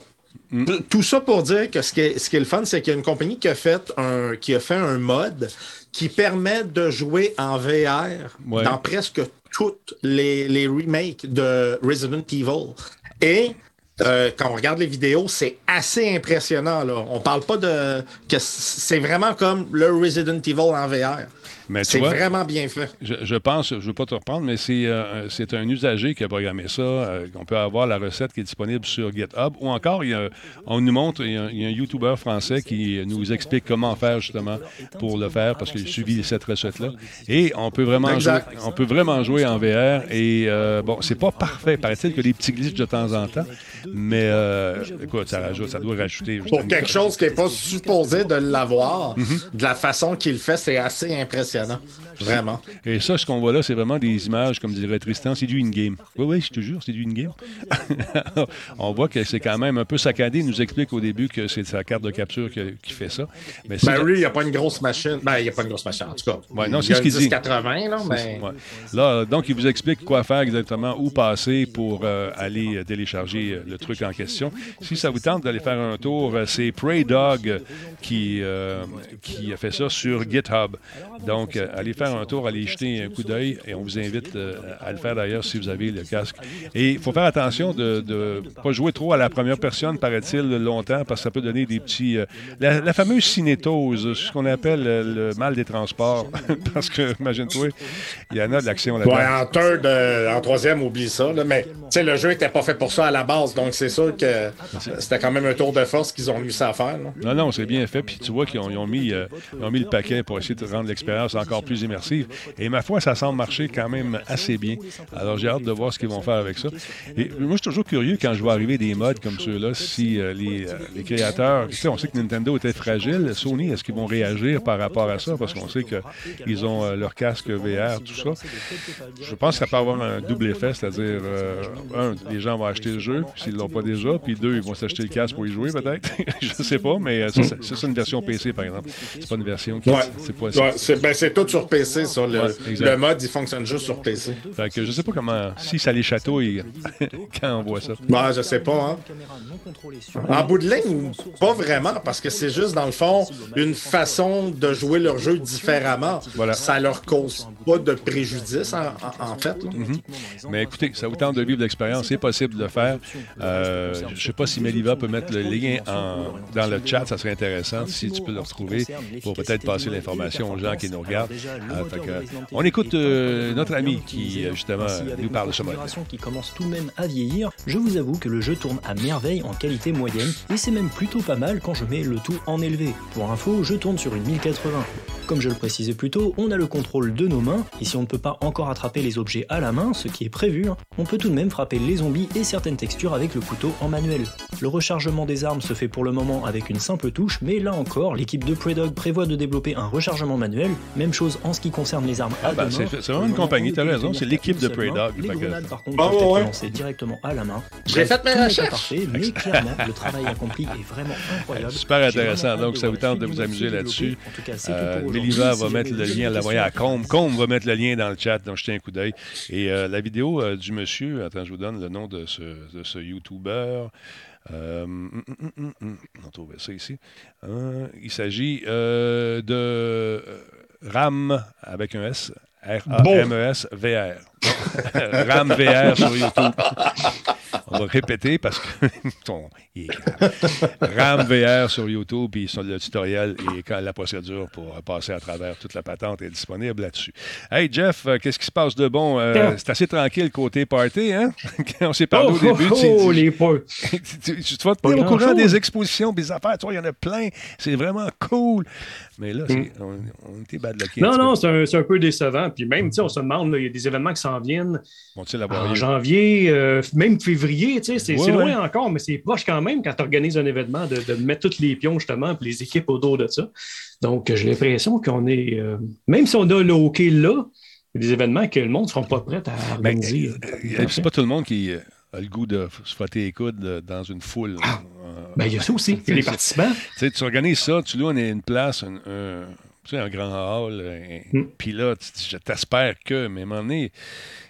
Mm. t- tout ça pour dire que ce qui est, ce qui est le fun, c'est qu'il y a une compagnie qui a fait un, qui a fait un mode qui permet de jouer en VR Ouais. dans presque toutes les, les remakes de Resident Evil. Et euh, quand on regarde les vidéos, c'est assez impressionnant. Là. On parle pas de que c'est vraiment comme le Resident Evil en VR. C'est vraiment bien fait. Je, je pense, je ne veux pas te reprendre, mais c'est euh, c'est un usager qui a programmé ça. euh, on peut avoir la recette qui est disponible sur GitHub. Ou encore, il y a- on nous montre, il y a, il y a un YouTuber français qui nous explique comment faire justement pour le faire parce qu'il a suivi cette recette-là. Et on peut vraiment jouer, on peut vraiment jouer en VR. Et euh, bon, c'est pas parfait. Paraît-il que des petits glitches de temps en temps. Mais euh, écoute, ça, rajoute, ça doit rajouter. Pour quelque chose qui n'est pas supposé de l'avoir, Mm-hmm. de la façon qu'il le fait, c'est assez impressionnant. Vraiment. Et ça, ce qu'on voit là, c'est vraiment des images, comme dirait Tristan, c'est du in-game. Oui, oui, je te jure, c'est du in-game. <laughs> On voit que c'est quand même un peu saccadé. Il nous explique au début que c'est sa carte de capture qui, qui fait ça. Mais c'est- Ben, il n'y a pas une grosse machine. Ben, il n'y a pas une grosse machine, en tout cas. Ouais, non, c'est ce qu'il dit. 1080, là, mais. Ouais. Là, donc, il vous explique quoi faire exactement, où passer pour euh, aller euh, télécharger euh, le truc en question. Si ça vous tente d'aller faire un tour, c'est Prey Dog qui, euh, qui a fait ça sur GitHub. Donc, euh, allez faire un tour, allez y jeter un coup d'œil et on vous invite euh, à le faire d'ailleurs si vous avez le casque. Et il faut faire attention de ne pas jouer trop à la première personne, paraît-il, longtemps, parce que ça peut donner des petits... euh, la, la fameuse cinétose, ce qu'on appelle le mal des transports. <laughs> parce que, imagine-toi, il y en a de l'action là-dedans. Ouais, en third, euh, en troisième, oublie ça. Là, mais le jeu n'était pas fait pour ça à la base, donc c'est sûr que c'était quand même un tour de force qu'ils ont réussi à faire. là. Non, non, c'est bien fait. Puis tu vois qu'ils ont, ils ont mis, euh, ils ont mis le paquet pour essayer de rendre l'expérience encore plus immersive. Et ma foi, ça semble marcher quand même assez bien. Alors j'ai hâte de voir ce qu'ils vont faire avec ça. Et moi, je suis toujours curieux quand je vois arriver des modes comme ceux-là, si euh, les, euh, les créateurs, tu sais, on sait que Nintendo était fragile. Sony, est-ce qu'ils vont réagir par rapport à ça? Parce qu'on sait qu'ils ont euh, leur casque VR, tout ça. Je pense que ça peut avoir un double effet, c'est-à-dire, un, les gens vont acheter le jeu, s'ils ne l'ont pas déjà, puis deux, ils vont s'acheter le casque pour y jouer peut-être. <laughs> je ne sais pas, mais c'est ça une version PC, par exemple. C'est pas une version qui... Ouais. C'est pas Ouais, c'est ben, c'est tout sur PC, ça. Le, Ouais, le mode, il fonctionne juste sur PC. Fait que je sais pas comment... Si ça les chatouille <laughs> quand on voit ça. Ouais, je sais pas, hein. En bout de ligne, pas vraiment, parce que c'est juste, dans le fond, une façon de jouer leur jeu différemment. Voilà. Ça leur cause pas de préjudice, en, fait. là. Mais écoutez, ça vous tente de vivre l'expérience, c'est possible de le faire. Euh, je ne sais pas si Meliva peut mettre le lien en- dans le chat, ça serait intéressant si tu peux le retrouver pour peut-être passer l'information aux gens qui nous regardent. Ah, que, on écoute euh, notre ami qui, euh, justement, nous parle de ce mode. qui commence tout de même à vieillir, je vous avoue que le jeu tourne à merveille en qualité moyenne, et c'est même plutôt pas mal quand je mets le tout en élevé. Pour info, je tourne sur une 1080. Comme je le précisais plus tôt, on a le contrôle de nos mains, et si on ne peut pas encore attraper les objets à la main, ce qui est prévu, hein, on peut tout de même frapper les zombies et certaines textures avec le couteau en manuel. Le rechargement des armes se fait pour le moment avec une simple touche, mais là encore, l'équipe de Predog prévoit de développer un rechargement manuel, même chose en ce qui concerne les armes à Ah, deux c'est- vraiment une compagnie, moment, t'as raison, c'est l'équipe de main. Les grenades, par contre, Ah, peuvent être ouais. lancées directement à la main. J'ai fait mes recherches. parfait, mais clairement, le travail accompli est vraiment incroyable. Super intéressant. Donc, ça vous la tente de vous amuser là-dessus. En tout cas, c'est tout Euh, pour. Méliva va mettre le lien, l'envoyer à questions, Combe. Combe va mettre le lien dans le chat, donc jetez un coup d'œil. Et euh, la vidéo euh, du monsieur, attends, je vous donne le nom de ce, YouTuber. Euh, hum, hum, on va trouver ça ici. Euh, il s'agit euh, de euh, RAM avec un S. R-A-M-E-S VR. <laughs> RAM VR sur YouTube. On va répéter parce que <laughs> il est. RAM VR sur YouTube, puis sur le tutoriel et quand la procédure pour passer à travers toute la patente est disponible là-dessus. Hey Jeff, euh, qu'est-ce qui se passe de bon? Euh, c'est assez tranquille côté party, hein? <laughs> On s'est parlé Oh, au début. oh, tu- oh, tu- les tu, tu- tu vas te tenir au courant des expositions, des affaires. Tu vois, il y en a plein. C'est vraiment cool. Mais là, c'est- on, on était bad Mm. Non, non, c'est un, peu décevant. Puis même, tu sais, on se demande, il y a des événements qui s'en viennent en janvier, euh, même février, tu sais, c'est Ouais, loin ouais. encore, mais c'est proche quand même quand tu organises un événement de, de mettre tous les pions, justement, puis les équipes autour de ça. Donc, j'ai l'impression qu'on est, euh, même si on a le hockey là, il y a des événements que le monde ne sera pas prêt à organiser. euh, c'est pas tout le monde qui a le goût de se frotter les coudes dans une foule. Euh, Ben, il y a ça aussi. <laughs> Les participants. tu organises ça, tu loues une, une place, un, un- tu sais, un grand hall, euh, Mm. puis là, tu dis, je t'espère que, mais à un moment donné,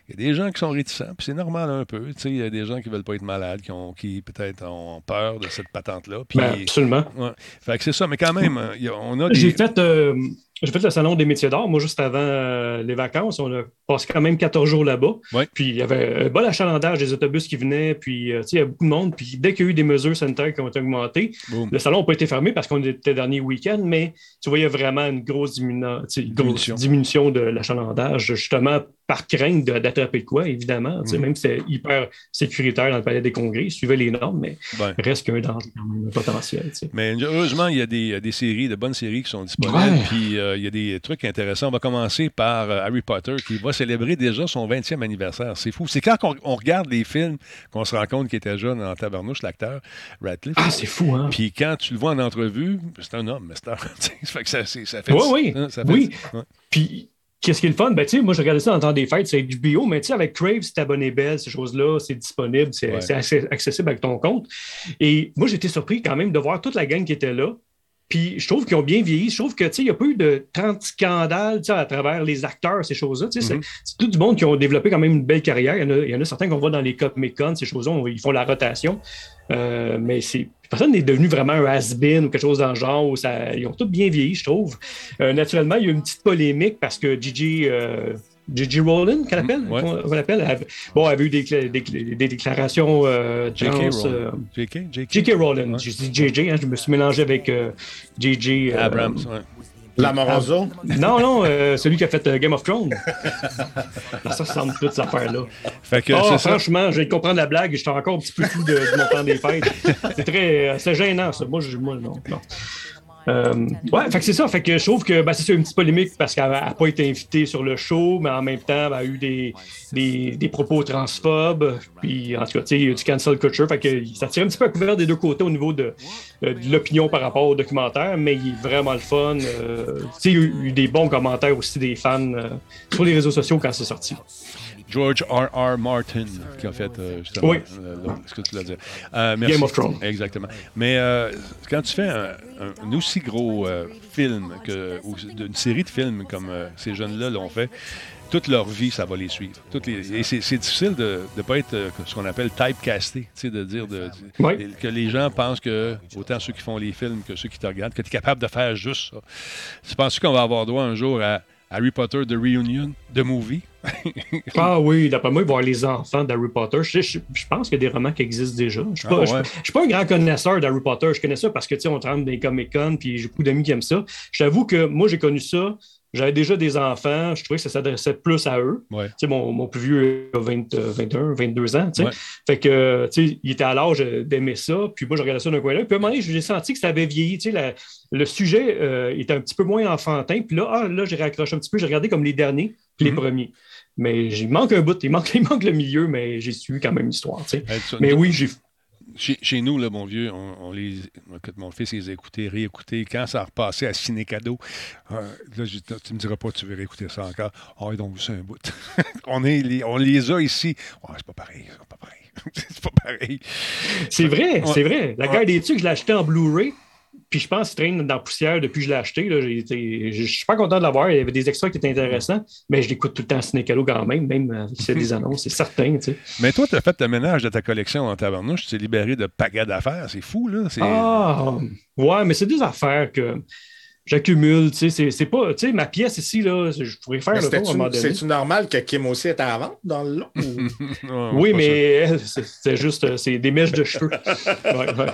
il y a des gens qui sont réticents, puis c'est normal un peu. Tu sais, il y a des gens qui veulent pas être malades, qui, ont, qui peut-être ont peur de cette patente-là. Puis, Ben, absolument. ouais. Fait que c'est ça, mais quand même, euh, on a des... J'ai fait, euh, j'ai fait le salon des métiers d'art, moi, juste avant euh, les vacances. On a passé quand même 14 jours là-bas. Ouais. Puis il y avait un bon achalandage des autobus qui venaient, puis euh, tu sais, il y a beaucoup de monde. Puis dès qu'il y a eu des mesures sanitaires qui ont été augmentées, le salon n'a pas été fermé parce qu'on était dernier week-end, mais tu voyais vraiment une grosse, diminu- une grosse Diminution. diminution de l'achalandage, justement par crainte de- d'attraper de quoi, évidemment. tu sais, Mhm. Même si c'était hyper sécuritaire dans le palais des congrès, il suivait les normes, mais Ben. reste qu'un danger potentiel. Mais heureusement, il y a des, des séries, de bonnes séries qui sont disponibles. Ouais. Puis euh, il y a des trucs intéressants. On va commencer par euh, Harry Potter qui va célébrer déjà son 20e anniversaire. C'est fou. C'est quand on, on regarde les films qu'on se rend compte qu'il était jeune en tabarnouche, l'acteur Radcliffe. Ah, c'est fou, hein? Puis quand tu le vois en entrevue, c'est un homme, mais c'est un- ça <laughs> fait que ça, c'est- ça fait Oui, oui. hein, ça fait- Oui. ouais. Puis, qu'est-ce qui est le fun? Ben, tu sais, moi, je regardais ça en temps des fêtes, c'est HBO, mais tu sais, avec Crave, si t'abonnes belle, ces choses-là, c'est disponible, c'est Ouais. c'est accessible avec ton compte. Et moi, j'étais surpris quand même de voir toute la gang qui était là. Puis, je trouve qu'ils ont bien vieilli. Je trouve que, tu sais, il n'y a pas eu de 30 scandales, tu sais, à travers les acteurs, ces choses-là. C'est- Mhm. c'est tout du monde qui ont développé quand même une belle carrière. Il y en a, il y en a certains qu'on voit dans les Comic-Con, ces choses-là, ils font la rotation. Euh, mais c'est personne n'est devenu vraiment un has-been ou quelque chose dans le genre. Où ça, ils ont tous bien vieilli, je trouve. Euh, naturellement, il y a eu une petite polémique parce que Gigi, euh, Gigi Rowland, qu'elle appelle, Mm, ouais. qu'on- on l'appelle, elle- bon, elle avait eu des, cla- des- des déclarations euh, J.K. Rowling. euh, J.K. J.K. J.K. Rowland. Ouais. J'ai dit JJ, hein, je me suis mélangé avec euh, JJ. euh, Abrams, ouais. L'Amoroso. Non, non, euh, celui qui a fait euh, Game of Thrones. Non, <laughs> ça ressemble toute cette affaire-là. Fait que Ah, c'est ça. franchement, je comprendre la blague. J'étais encore un petit peu fou de, de mon temps des fêtes. C'est très. euh, C'est gênant, ça. Moi, je, moi non. non. Euh, ouais, fait que c'est ça. Fait que je trouve que ben, c'est une petite polémique parce qu'elle n'a pas été invitée sur le show, mais en même temps, elle a eu des, des, des propos transphobes. Puis, en tout cas, tu sais, il y a du cancel culture. Fait que ça tire un petit peu à couvert des deux côtés au niveau de, euh, de l'opinion par rapport au documentaire, mais il est vraiment le fun. Euh, tu sais, il y a eu des bons commentaires aussi des fans euh, sur les réseaux sociaux quand c'est sorti. George R. R. Martin qui a fait euh, justement Oui. euh, ce que tu l'as dit. Euh, merci. Game of Thrones. Exactement. Mais euh, quand tu fais un, un- un aussi gros film que ou une série de films comme ces jeunes-là l'ont fait, toute leur vie, ça va les suivre. Toutes les, et c'est difficile de ne pas être euh, ce qu'on appelle typecasté, tu sais, de dire de, de- Oui. que les gens pensent que, autant ceux qui font les films que ceux qui te regardent, que tu es capable de faire juste ça. Tu penses qu'on va avoir droit un jour à Harry Potter The Reunion, The Movie. <laughs> ah oui, d'après moi, il va y avoir les enfants d'Harry Potter. Je, je- je pense qu'il y a des romans qui existent déjà. Je ne suis, pas- Ah ouais. suis pas un grand connaisseur d'Harry Potter. Je connais ça parce que, tu sais, on dans les Comic-Con, puis j'ai beaucoup d'amis qui aiment ça. J'avoue que moi, j'ai connu ça. J'avais déjà des enfants. Je trouvais que ça s'adressait plus à eux. Ouais. Mon, mon plus vieux a 20, euh, 21, 22 ans. tu sais. Ouais. Fait que, euh, il était à l'âge d'aimer ça. Puis moi, je regardais ça d'un coin là. Puis à un moment donné, j'ai senti que ça avait vieilli. Tu sais, la- le sujet euh, était un petit peu moins enfantin. Puis là, ah, là j'ai raccroché un petit peu. J'ai regardé comme les derniers, puis les Mhm. premiers. Mais il manque un bout. Il manque, <laughs> il manque le milieu, mais j'ai suivi quand même l'histoire. Mais oui, j'ai. Chez, chez nous, là, mon vieux, on, on les. Écoute, mon fils, il les a écoutés, réécoutés. Quand ça a repassé à Ciné Cadeau, euh, là, tu me diras pas tu veux réécouter ça encore? Ah, oui, donc, c'est un bout. <laughs> on, est, les- on les a ici. Ouais, c'est pas pareil, c'est pas pareil. <laughs> c'est pas pareil. C'est vrai, c'est vrai. La guerre des tucs, je l'ai acheté en Blu-ray. Puis je pense qu'il traîne dans la poussière depuis que je l'ai acheté. là. Je suis pas content de l'avoir. Il y avait des extraits qui étaient intéressants, mais je l'écoute tout le temps à Cinécalo quand même, même euh, y a des <laughs> annonces, c'est certain. tu sais. Mais toi, tu as fait le ménage de ta collection en tabarnouche. Tu t'es libéré de pagades d'affaires. C'est fou, là. C'est... Ah, ouais, mais c'est des affaires que j'accumule. tu sais, C'est pas. Tu sais, ma pièce ici, là, je pourrais faire Mais le tour à un moment c'était-tu- donné. C'est-tu normal que Kim aussi était à vendre dans le lot? ou- <laughs> Oui, mais <laughs> c'est juste, euh, c'est des mèches de cheveux. <laughs> Ouais, ouais.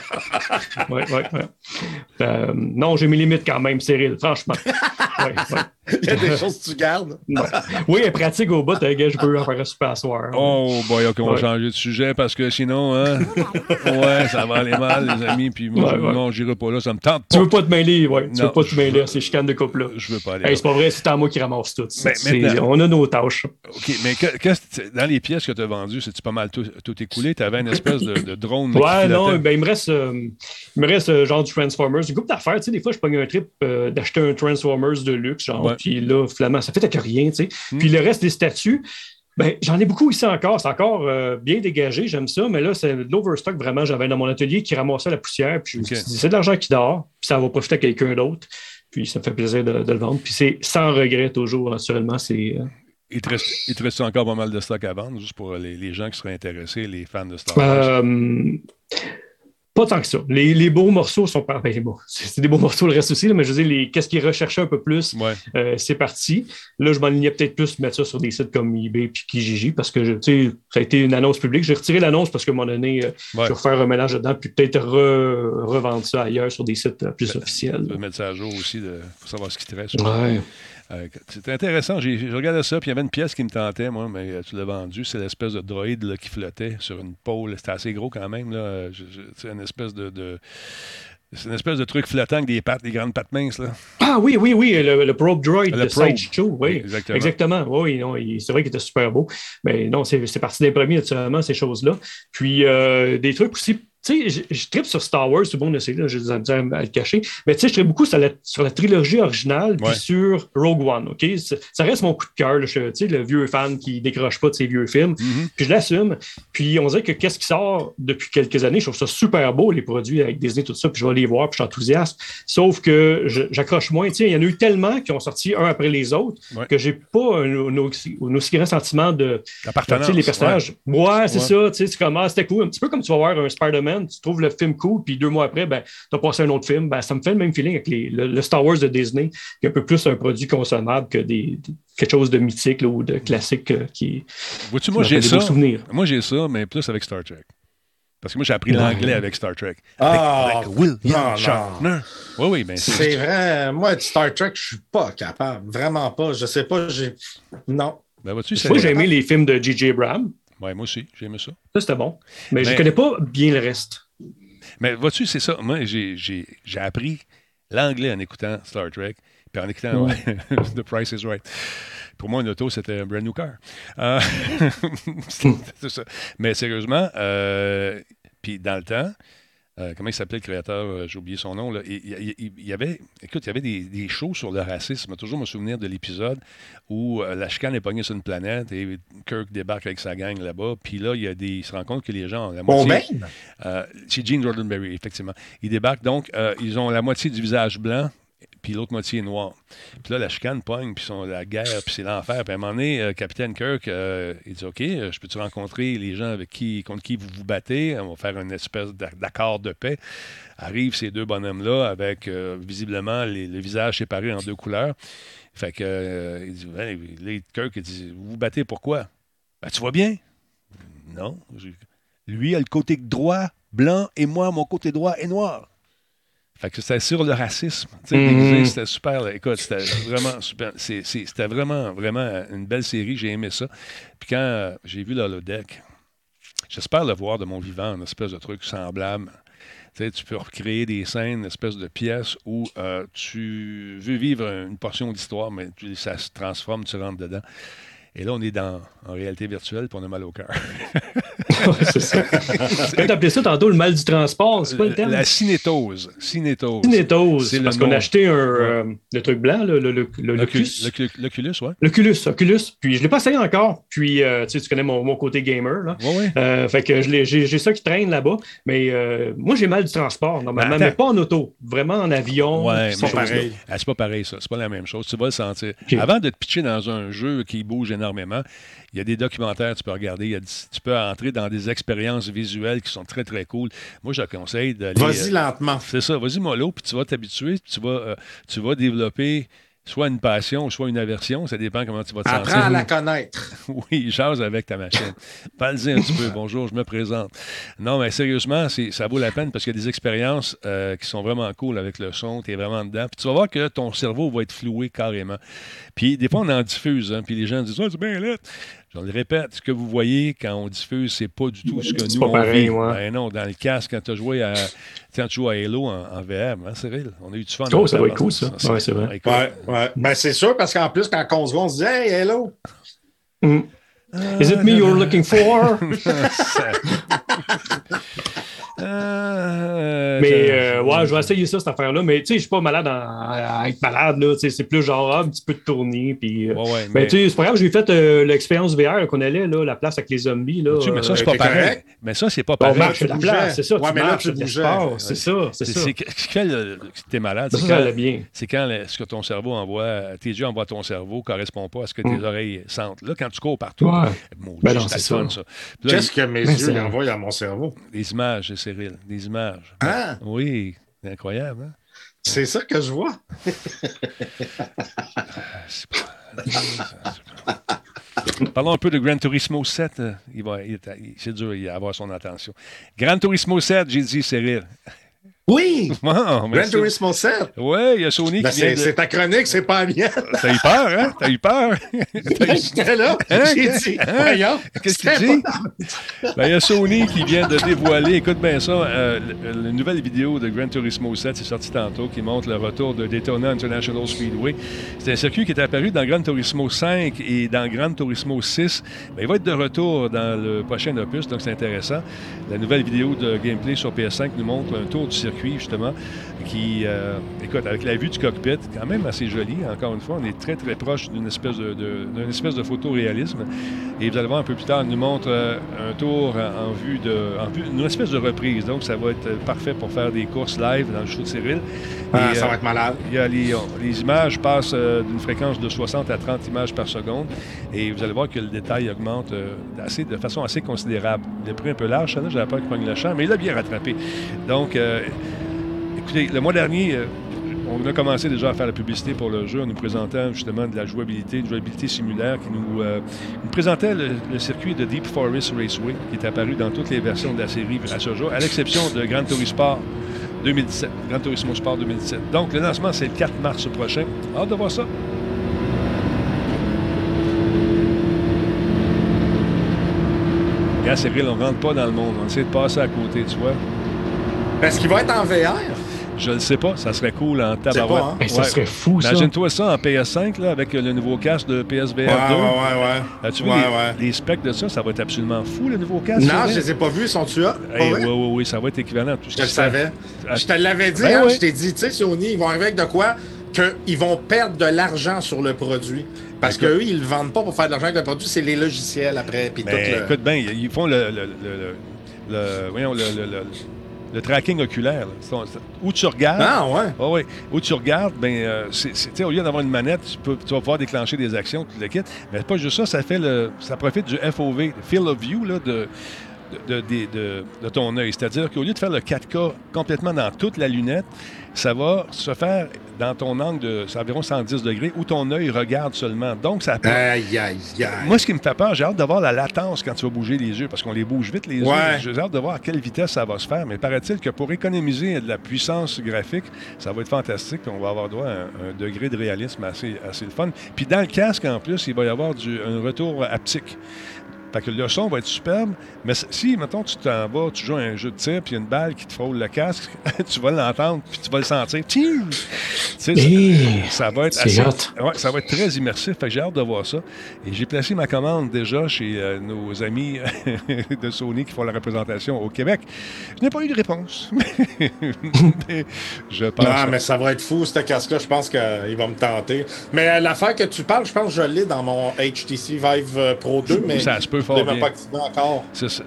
Ouais, ouais, ouais. Euh, non, j'ai mes limites quand même, Cyril, franchement. <laughs> Il y a des choses que tu gardes. Oui, elle est pratique au bout, gars, je peux en faire un super soir. Oh, boy, OK, on va Ouais. changer de sujet parce que sinon, hein, <laughs> ouais, ça va aller mal, les amis. Puis moi, Ouais, ouais. non, j'irai pas là, ça me tente Tu pas. veux pas te mêler, ouais. Tu Non, veux pas te mêler veux- à ces chicanes de couple-là. Je veux pas aller Hey, c'est pas vrai, c'est à moi qui ramasse tout. On a nos tâches. OK, mais que- qu'est-ce que- dans les pièces que tu as vendues, c'est-tu pas mal tout, tout écoulé? Tu avais une espèce de, de drone. Ouais, non, ben, il me reste, euh, il me reste euh, genre du Transformers. Une couple d'affaires, tu sais, des fois, je pogne un trip euh, d'acheter un Transformers de luxe, genre, Ouais. Puis là, finalement, ça fait avec rien, tu sais. Hmm. Puis le reste des statues, ben, j'en ai beaucoup ici encore. C'est encore euh, bien dégagé, j'aime ça, mais là, c'est l'overstock vraiment. J'avais dans mon atelier qui ramassait la poussière, puis je me suis Ok. dit, c'est de l'argent qui dort, puis ça va profiter à quelqu'un d'autre. Puis ça me fait plaisir de, de le vendre. Puis c'est sans regret toujours, naturellement. C'est. euh, Il te, reste, il te reste encore pas mal de stock à vendre, juste pour les, les gens qui seraient intéressés, les fans de Star Wars? Euh, pas tant que ça. Les, les beaux morceaux sont pas. ben, bon, <laughs> c'est des beaux morceaux le reste aussi, là, mais je veux dire, les- qu'est-ce qu'ils recherchaient un peu plus, Ouais. euh, c'est parti. Là, je m'enlignais peut-être plus mettre ça sur des sites comme eBay et Kijiji parce que je- ça a été une annonce publique. J'ai retiré l'annonce parce qu'à un moment donné, euh, Ouais. je vais faire un mélange dedans puis peut-être re- revendre ça ailleurs sur des sites euh, plus officiels. mettre ça à jour aussi, faut savoir ce qui te reste. Ouais. Euh, C'était intéressant. J'ai j'ai regardé ça, puis il y avait une pièce qui me tentait, moi, mais euh, tu l'as vendu. C'est l'espèce de droïde là, qui flottait sur une pôle. C'était assez gros quand même. là. Je- je- C'est une espèce de. de- C'est une espèce de truc flottant avec des pattes, des grandes pattes minces. Là. Ah oui, oui, oui, le, le Probe Droid Le de. Sideshow, oui. Exactement. Exactement. Oui, non, c'est vrai qu'il était super beau. Mais non, c'est c'est parti des premiers, naturellement, ces choses-là. Puis euh, des trucs aussi. Tu sais, je, tripe sur Star Wars, tout le monde le sait, là, je vais à le cacher. Mais tu sais, je tripe beaucoup sur la, sur la trilogie originale, puis Ouais. sur Rogue One, OK? C'est- Ça reste mon coup de cœur, tu sais, le vieux fan qui décroche pas de ses vieux films. Mhm. Puis je l'assume. Puis on dirait que qu'est-ce qui sort depuis quelques années, je trouve ça super beau, les produits avec Disney, tout ça, puis je vais les voir, puis je suis enthousiaste. Sauf que j'accroche moins. Tu sais, il y en a eu tellement qui ont sorti un après les autres Ouais. que j'ai pas un, un aussi, un aussi grand sentiment de. Tu L'appartenance. sais, les personnages. Ouais, c'est Ouais. ça. Tu sais, c'est comme, ah, c'était cool. Un petit peu comme tu vas voir un Spider-Man, tu trouves le film cool, puis deux mois après, ben, tu as passé un autre film. Ben, ça me fait le même feeling avec les- le, le Star Wars de Disney, qui est un peu plus un produit consommable que des, des- quelque chose de mythique là, ou de classique euh, qui, Vois-tu, moi, j'ai ça. Moi, j'ai ça, mais plus avec Star Trek. Parce que moi, j'ai appris Ouais. l'anglais avec Star Trek. Ah, avec William non, non. Shatner. Oui, oui, ben, C'est vrai. Moi, de Star Trek, je suis pas capable. Vraiment pas. Je sais pas. J'ai. Non. Ben, vois-tu, c'est. Moi, j'ai aimé les films de J.J. Abrams. Ouais, moi aussi, j'ai aimé ça. Ça, c'était bon. Mais, je ne connais pas bien le reste. Mais vois-tu, c'est ça. Moi, j'ai, j'ai, j'ai appris l'anglais en écoutant Star Trek, puis en écoutant Ouais. <laughs> The Price is Right. Pour moi, une auto, c'était un brand new car. Euh, <laughs> c'est ça. Mais sérieusement, euh, puis dans le temps, euh, comment il s'appelait le créateur? euh, J'ai oublié son nom. Là. Il, il- il- il y avait, écoute, il y avait des, des shows sur le racisme. Toujours me souvenir de l'épisode où euh, la chicane est pognée sur une planète et Kirk débarque avec sa gang là-bas. Puis là, il, y a des, il se rend compte que les gens ont la Bon, moitié... ben. Euh, c'est Gene Roddenberry, effectivement. Ils débarquent, donc, ils ont la moitié du visage blanc, puis l'autre moitié est noire. Puis là, la chicane pogne, puis la guerre, puis c'est l'enfer. Puis à un moment donné, euh, Capitaine Kirk, euh, il dit OK, euh, je peux-tu rencontrer les gens avec qui, contre qui vous vous battez? On va faire une espèce d'a- d'accord de paix. Arrivent ces deux bonhommes-là avec visiblement les, le visage séparé en deux couleurs. Fait que, il dit, Ben, là, Kirk, il dit, vous vous battez pourquoi? Ben, tu vois bien? Non. Lui a le côté droit, blanc, et moi, mon côté droit est noir. Fait que c'était sur le racisme. Mhm. déguisé, C'était super. là. Écoute, c'était vraiment super. C'était vraiment, vraiment une belle série. J'ai aimé ça. Puis quand euh, j'ai vu l'holodeck, j'espère le voir de mon vivant, une espèce de truc semblable. Tu peux recréer des scènes, une espèce de pièce où euh, tu veux vivre une portion d'histoire, mais tu- ça se transforme, tu rentres dedans. Et là, on est dans, en réalité virtuelle, puis on a mal au cœur. <laughs> c'est ça. Quand t'appelais ça tantôt le mal du transport, c'est quoi le terme? La cinétose. Cinétose. Cinétose. C'est Parce qu'on a acheté un, euh, le truc blanc, le, le, le, le L'Oculus, Locus. l'Oculus, l'Oculus, ouais. L'Oculus, Oculus. Puis je l'ai pas essayé encore. Puis euh, tu sais, tu connais mon, mon côté gamer. Là. Ouais, ouais. Euh, fait que j'ai ça qui traîne là-bas. Mais moi, j'ai mal du transport, normalement, Ben, mais pas en auto. Vraiment en avion. Ouais, ces mais- choses-là. Ah, c'est pas pareil, ça. C'est pas la même chose. Tu vas le sentir. Avant de te pitcher dans un jeu qui bouge énormément, il y a des documentaires que tu peux regarder. Il y a des- tu peux entrer dans des expériences visuelles qui sont très, très cool. Moi, je te conseille d'aller. Vas-y euh, lentement. C'est ça, vas-y mollo, puis tu vas t'habituer, puis tu vas, euh, tu vas développer soit une passion, soit une aversion. Ça dépend comment tu vas te Apprends sentir. à la connaître. <laughs> Oui, jase avec ta machine. Parle-y un petit peu. Bonjour, je me présente. Non, mais sérieusement, ça vaut la peine parce qu'il y a des expériences euh, qui sont vraiment cool avec le son. Tu es vraiment dedans. Puis tu vas voir que ton cerveau va être floué carrément. Puis des fois, on en diffuse. hein, puis les gens disent Ah, c'est bien là. Je le répète, ce que vous voyez quand on diffuse, c'est pas du tout ce que C'est nous pas on pareil, vit. ouais. Ben non, dans le casque, quand tu as joué à, quand tu joues à Halo en, en VR, hein, Cyril, on a eu du fun. Oh, ça doit être cool, ça. Ouais, c'est vrai. Ouais, ouais. Ben, c'est sûr, parce qu'en plus, quand on se voit, on se dit Hey, hello! Mm. Is it me you're looking for? <laughs> <laughs> Euh, Mais euh, ouais, je vais essayer ça, cette affaire-là. Mais tu sais, je suis pas malade à, à être malade. là. C'est plus genre ah, un petit peu de tournée. Puis, euh, Ouais, ouais, mais mais- tu sais, c'est pas grave, j'ai fait euh, l'expérience VR là, qu'on allait, là, la place avec les zombies. Là, mais ça, c'est euh, pas pareil. correct? Mais ça, c'est pas on pareil. marche sur la bougeais. place, c'est ça. Ouais, tu mais là, marches, tu l'espace, C'est ça, c'est C'est ça. c'est t'es malade, Ça, c'est ça quand, bien. c'est quand le- ce que ton cerveau envoie, tes yeux envoient à ton cerveau, correspond pas à ce que tes Mm. oreilles sentent. Là, quand tu cours partout, Ben non, c'est c'est ça. là, Qu'est-ce que mes yeux c'est- envoient à mon cerveau? Des images, Cyril, des images. Hein? Oui, c'est incroyable. Hein? C'est ça que je vois. <laughs> C'est pas- Parlons un peu de Gran Turismo 7. euh, Il va, il- c'est dur il va avoir son attention. Gran Turismo 7, j'ai dit, Cyril. Oui! <laughs> Wow, Gran. Turismo 7. Ouais, il y a Sony Ben, qui vient c'est de... c'est ta chronique, c'est pas la mienne. <laughs> T'as eu peur, hein? T'as eu peur? <laughs> J'étais là. Hein? J'ai dit, Hein? voyons. Qu'est-ce qu'il dit? Ben, il y a Sony qui vient de dévoiler, écoute bien ça, euh, la nouvelle vidéo de Gran Turismo 7, c'est sorti tantôt, qui montre le retour de Daytona International Speedway. C'est un circuit qui est apparu dans Gran Turismo 5 et dans Gran Turismo 6. Ben, il va être de retour dans le prochain opus, donc c'est intéressant. La nouvelle vidéo de gameplay sur PS5 nous montre un tour du circuit, justement, qui, euh, écoute, avec la vue du cockpit, quand même assez joli. Encore une fois, on est très, très proche d'une espèce de, de- espèce de photoréalisme. Et vous allez voir un peu plus tard, il nous montre euh, un tour en, vue de. En vue, une espèce de reprise. Donc, ça va être parfait pour faire des courses live dans le show de Cyril. Ah, Et, ça euh, va être malade. y a les, les images passent d'une fréquence de 60 à 30 images par seconde. Et vous allez voir que le détail augmente assez, de façon assez considérable. Il a pris un peu large, j'avais peur qu'il pogne le champ, mais il a bien rattrapé. Donc, euh, écoutez, le mois dernier, euh, on a commencé déjà à faire la publicité pour le jeu en nous présentant justement de la jouabilité, une jouabilité similaire qui nous, euh, présentait le, circuit de Deep Forest Raceway qui est apparu dans toutes les versions de la série à ce jour, à l'exception de Gran Turismo Sport 2017. Gran Turismo Sport 2017. Donc, le lancement, c'est le 4 mars prochain. Hâte de voir ça. Regarde, Cyril, on rentre pas dans le monde. On essaie de passer à côté, tu vois. Est-ce qu'il va être en VR? Je ne sais pas, ça serait cool en tabarouette. pas, hein? Hey, ça Ouais. serait fou, ça. Imagine-toi ça en PS5 là, avec le nouveau casque de PSVR 2. Ouais, ouais, ouais. As-tu vu Ouais, les, ouais. les specs de ça? Ça va être absolument fou, le nouveau casque. Non, je les ai pas vus. Sont-tu là? Hey, oui, oui, oui, ça va être équivalent à tout ce Je savais. Je te l'avais dit, Ben hein, ouais. je t'ai dit, tu sais, Sony, ils vont arriver avec de quoi? Qu'ils vont perdre de l'argent sur le produit. Parce qu'eux, ils le vendent pas pour faire de l'argent avec le produit, c'est les logiciels après. Puis tout le... Ben, écoute bien, ils font le, le, le- le- le- voyons, le, le- le- tracking oculaire. là. Où tu regardes. Ah, ouais. Ah oui. Où tu regardes, ben, euh, c'est, tu au lieu d'avoir une manette, tu, peux, tu vas pouvoir déclencher des actions, tout le kit. Mais pas juste ça, ça fait le, ça profite du FOV, le Field of View, là, de, de, ton œil. C'est-à-dire qu'au lieu de faire le 4K complètement dans toute la lunette, ça va se faire dans ton angle de environ 110 degrés où ton œil regarde seulement. Donc, ça Aïe, aïe, aïe. moi, ce qui me fait peur, j'ai hâte de voir la latence quand tu vas bouger les yeux, parce qu'on les bouge vite, les Ouais. yeux. J'ai hâte de voir à quelle vitesse ça va se faire. Mais paraît-il que pour économiser de la puissance graphique, ça va être fantastique. On va avoir droit à un, un degré de réalisme assez, assez le fun. Puis dans le casque, en plus, il va y avoir du, un retour haptique. Fait que le son va être superbe, mais si, mettons, tu t'en vas, tu joues à un jeu de tir, puis il y a une balle qui te frôle le casque, <laughs> tu vas l'entendre, puis tu vas le sentir. Tu sais, Hey, ça va être assez- ouais, ça va être très immersif. Fait que j'ai hâte de voir ça. Et j'ai placé ma commande déjà chez euh, nos amis <laughs> de Sony qui font la représentation au Québec. Je n'ai pas eu de réponse. <laughs> Mais je pense. Non, mais ça va être fou, ce casque-là. Je pense qu'il va me tenter. Mais euh, l'affaire que tu parles, je pense que je l'ai dans mon HTC Vive euh, Pro 2, mais Ça se peut je fort l'ai même bien. pas activé encore.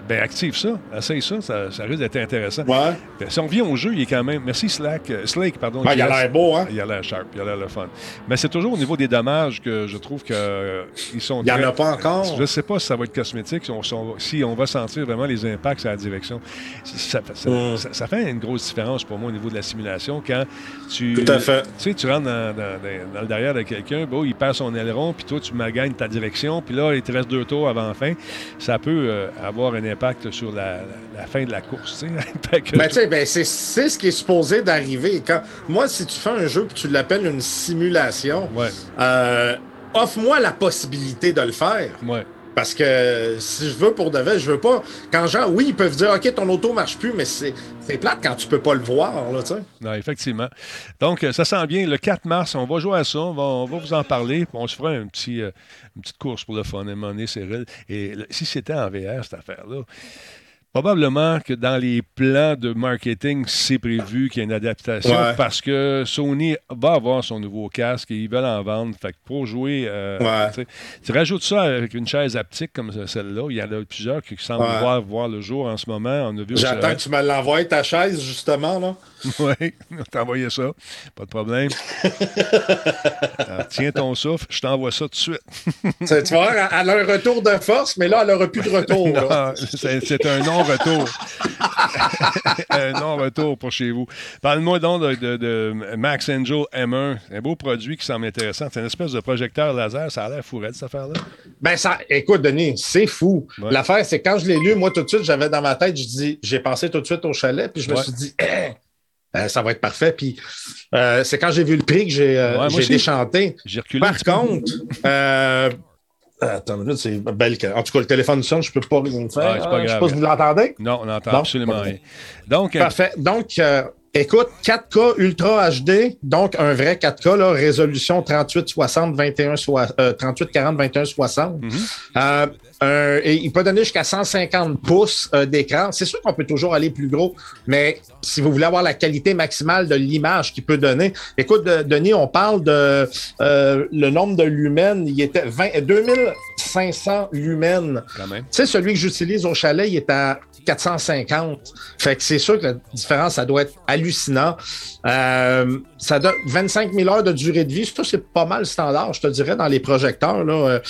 Ben, active ça. Essaye ça. Ça, ça risque d'être intéressant. Ouais. Ben, si on revient au jeu, il est quand même. Merci Slack. euh, Slake, pardon. Ben, il a l'air beau, hein? Il a l'air sharp, il a l'air le fun. Mais c'est toujours au niveau des dommages que je trouve qu'ils sont. Il n'y en a pas encore. Je ne sais pas si ça va être cosmétique, si on, si on va- sentir vraiment les impacts sur la direction. Ça, ça- Mm. ça- fait une grosse différence pour moi au niveau de la simulation quand tu. Tout à fait. Tu sais, tu rentres dans, dans- dans- dans le derrière de quelqu'un, bon, il perd son aileron, puis toi, tu magagnes ta direction, puis là, il te reste deux tours avant la fin. Ça peut euh, avoir un impact sur la, la- la fin de la course. <laughs> que- Ben, ben, c'est c'est ce qui est supposé d'arriver. Quand... Moi, si tu fais un jeu et tu l'appelles une simulation, ouais, euh, offre-moi la possibilité de le faire. ouais. Parce que si je veux pour de vrai, je veux pas. Quand gens, oui, ils peuvent dire, OK, ton auto marche plus, mais c'est plate quand tu peux pas le voir, là, tu sais. Non, effectivement. Donc, euh, ça sent bien. Le 4 mars, on va jouer à ça. On va, vous en parler. On se fera euh, une petite course pour le fun. À Cyril. Et si c'était en VR, cette affaire-là, probablement que dans les plans de marketing, c'est prévu qu'il y ait une adaptation Ouais. parce que Sony va avoir son nouveau casque et ils veulent en vendre. Fait que pour jouer, euh, Ouais. tu rajoutes ça avec une chaise haptique comme celle-là. Il y en a plusieurs qui semblent Ouais. voir, voir le jour en ce moment. J'attends que tu me l'envoies, ta chaise, justement, là. <laughs> Oui, on t'a envoyé ça. Pas de problème. Alors, <laughs> tiens ton souffle, je t'envoie ça tout de suite. Tu voir, elle a un retour de force, mais là, elle n'aura plus de retour. <laughs> c'est un non-retour. <laughs> un non-retour pour chez vous. Parle-moi donc de, de- de Max Angel M1. C'est un beau produit qui semble intéressant. C'est une espèce de projecteur laser. Ça a l'air fourré, cette affaire-là. Ben, ça, écoute, Denis, c'est fou. Ouais. L'affaire, c'est quand je l'ai lu, moi, tout de suite, j'avais dans ma tête, je dis, j'ai pensé tout de suite au chalet, puis je me suis dit, Eh, euh, ça va être parfait. Puis euh, c'est quand j'ai vu le prix que j'ai euh, Ouais, déchanté. J'ai reculé. Par contre, euh, attends une minute, c'est belle. En tout cas, le téléphone sonne, je peux pas rien faire. C'est pas Euh, je sais grave. pas si vous l'entendez. Non, on n'entend absolument rien. Donc, euh, Parfait. Donc, euh, écoute, 4K Ultra HD, donc un vrai 4K, là, résolution 3860, 21, soi- euh, 3840, 2160. Mhm. Euh, et il peut donner jusqu'à 150 pouces euh, d'écran. C'est sûr qu'on peut toujours aller plus gros, mais si vous voulez avoir la qualité maximale de l'image qu'il peut donner, écoute, de- Denis, on parle de euh, le nombre de lumens, il était 20, 2500 lumens. Tu sais, celui que j'utilise au chalet, il est à 450. Fait que c'est sûr que la différence, ça doit être hallucinant. Euh, ça donne 25 000 heures de durée de vie. Ça, c'est pas mal standard, je te dirais, dans les projecteurs. Là.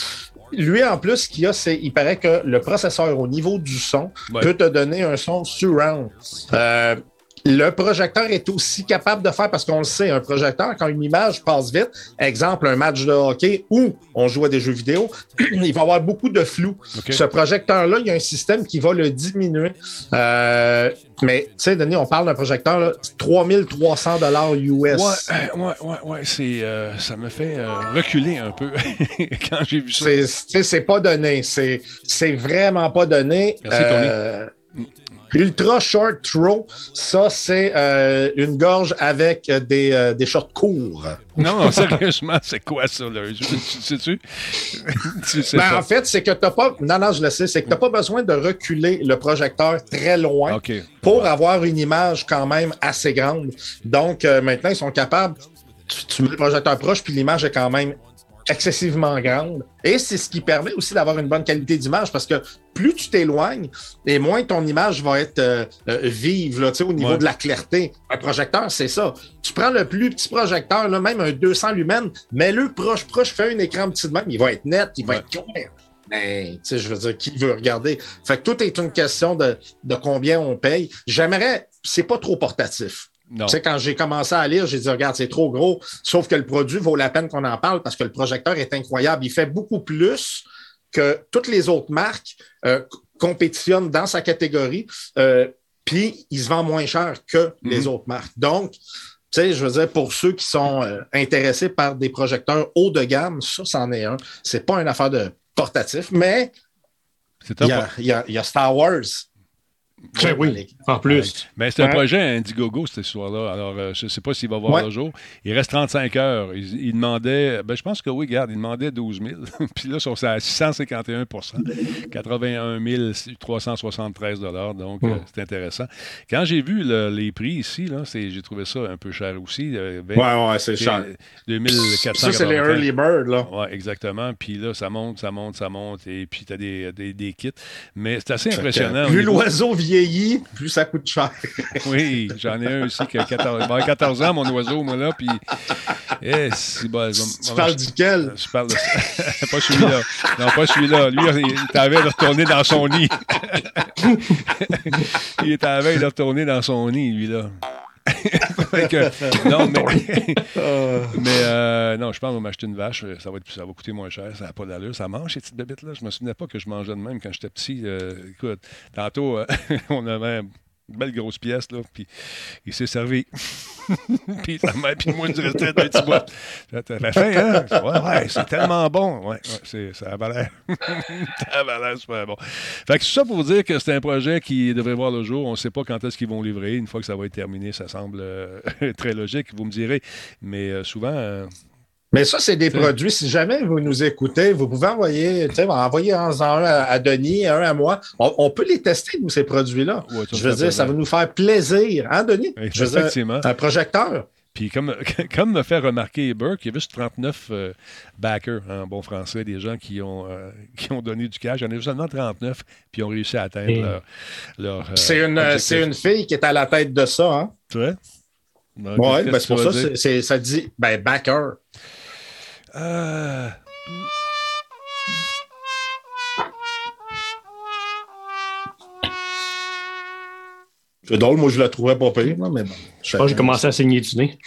Lui, en plus, ce qu'il y a, c'est il paraît que le processeur, au niveau du son, Ouais. peut te donner un son surround. Euh, le projecteur est aussi capable de faire, parce qu'on le sait, un projecteur, quand une image passe vite, exemple, un match de hockey ou on joue à des jeux vidéo, <clears throat> il va y avoir beaucoup de flou. Ce projecteur-là, il y a un système qui va le diminuer. Euh, mais, tu sais, Denis, on parle d'un projecteur, là, 3300 US. Ouais, euh, ouais, ouais, ouais, c'est, euh, ça me fait euh, reculer un peu <laughs> quand j'ai vu ça. C'est, tu sais, c'est pas donné. C'est, c'est vraiment pas donné. Merci, Tony. Ultra Short Throw, ça, c'est euh, une gorge avec euh, des, euh, des shorts courts. Non, non, sérieusement, c'est quoi ça, là? Je- <laughs> Tu sais Ben, en fait, c'est que t'as pas. Non, non, je le sais, c'est que t'as pas besoin de reculer le projecteur très loin pour avoir une image quand même assez grande. Donc, euh, maintenant, ils sont capables. Tu, tu mets le projecteur proche, puis l'image est quand même excessivement grande. Et c'est ce qui permet aussi d'avoir une bonne qualité d'image parce que plus tu t'éloignes et moins ton image va être euh, euh, vive là, au niveau Ouais. de la clarté. Un projecteur, c'est ça. Tu prends le plus petit projecteur, là, même un 200 lumens, mets-le proche, proche, fais un écran petit de même, il va être net, il va Ouais. être clair. Mais, tu sais, je veux dire, qui veut regarder? Fait que tout est une question de, de combien on paye. J'aimerais, c'est pas trop portatif. Tu sais, quand j'ai commencé à lire, j'ai dit, regarde, c'est trop gros. Sauf que le produit vaut la peine qu'on en parle parce que le projecteur est incroyable. Il fait beaucoup plus que toutes les autres marques euh, compétitionnent dans sa catégorie. Euh, Puis, il se vend moins cher que les Mhm. autres marques. Donc, tu sais, je veux dire, pour ceux qui sont euh, intéressés par des projecteurs haut de gamme, ça, c'en est un. C'est pas une affaire de portatif, mais C'est il un y, a, il y a- il y a Star Wars. Ben oui, en plus. Mais c'est un Ouais. projet Indiegogo cette histoire-là. Alors, euh, je ne sais pas s'il va voir Ouais. le jour. Il reste 35 heures. Il, il demandait, ben, je pense que oui, regarde, il demandait 12 000. <laughs> Puis là, ils sont à 651% 81 373 Donc, euh, c'est intéressant. Quand j'ai vu le- les prix ici, j'ai trouvé ça un peu cher aussi. euh, vingt- Ouais, ouais, c'est cher. 2400 Ça, c'est les early birds, là. Oui, exactement. Puis là, ça monte, ça monte, ça monte. Et puis, tu as des, des, des kits. Mais c'est assez impressionnant. Plus niveau- l'oiseau plus ça coûte cher. <laughs> oui, j'en ai un aussi qui a 14, il va avoir 14 ans, mon oiseau, moi, là, puis... Eh, c'est bon, Tu parles duquel? Je parle de <laughs> pas celui-là. Non, pas celui-là. Lui, il est à veille de retourner dans son nid. <laughs> il est à veille de retourner dans son nid, lui-là. Fait <laughs> que, <laughs> non, mais, <laughs> mais euh, non, je pense qu'on va m'acheter une vache. Ça va, être, ça va coûter moins cher. Ça n'a pas d'allure. Ça mange, ces petites bébites-là. Je me souvenais pas que je mangeais de même quand j'étais petit. Euh, écoute, tantôt, euh, on avait belle grosse pièce, là, puis il s'est servi. <laughs> puis sa mère, puis moi, nous restait deux petits boîtes. T'as t'as faim, hein? Ouais, c'est tellement bon. Ouais, c'est, ça a l'air. <laughs> ça a l'air super bon. Fait que c'est ça pour dire que c'est un projet qui devrait voir le jour. On ne sait pas quand est-ce qu'ils vont livrer. Une fois que ça va être terminé, ça semble euh, <laughs> très logique, vous me direz. Mais euh, souvent, euh, Mais ça, c'est des produits. Si jamais vous nous écoutez, vous pouvez envoyer, tu sais, envoyer un, un à, à Denis, un à moi. On, on peut les tester, nous, ces produits-là. Ouais, Je veux dire, ça va nous faire plaisir. Hein, Denis? Oui, Je veux dire, effectivement. un projecteur. Puis comme, <laughs> comme me fait remarquer Burke, il y a juste 39 euh, backers en bon français, des gens qui ont, euh, <laughs> qui ont donné du cash. Il y en a seulement 39, puis ils ont réussi à atteindre Et- leur, leur, euh, C'est une, une fille qui est à la tête de ça. Hein? Tu vois? Oui, ben, que c'est pour ça, c'est- ça dit, ben, backer. Euh, C'est drôle, moi, je la trouvais pas pire, là, mais bon. Je pense que j'ai commencé à saigner du nez.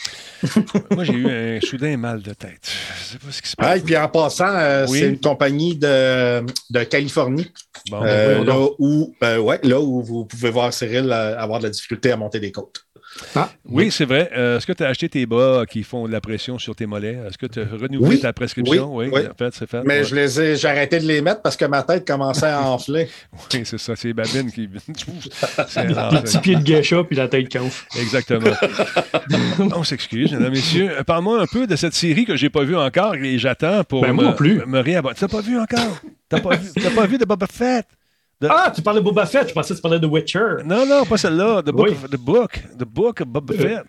<laughs> moi, j'ai eu un soudain mal de tête. Je sais pas ce qui se Ah, passe. et puis en passant, euh, Oui. c'est une compagnie de, de Californie, Bon, ben, euh, là, où, euh, ouais, là où vous pouvez voir Cyril euh, avoir de la difficulté à monter des côtes. Oui, c'est vrai. Euh, Est-ce que tu as acheté tes bas qui font de la pression sur tes mollets? Est-ce que tu as renouvelé Oui, ta prescription? oui, Oui, oui. en fait, c'est fait. Mais Ouais. je les ai, j'ai arrêté de les mettre parce que ma tête commençait à <laughs> enfler. Oui, c'est ça. C'est Babine qui. <laughs> C'est- <laughs> c'est- pieds de geisha puis la tête canfre. Exactement. On s'excuse, mesdames, messieurs. Euh, Parle-moi un peu de cette série que j'ai pas vue encore et j'attends pour Ben, moi me, non plus. me réabonner. Tu n'as pas vu encore? T'as pas vu, pas vu de Boba Fett? Ah, tu parlais de Boba Fett. Je pensais que tu parlais de Witcher. Non, non, pas celle-là. The Book, Oui. of, the book, the book of Boba Euh, Fett.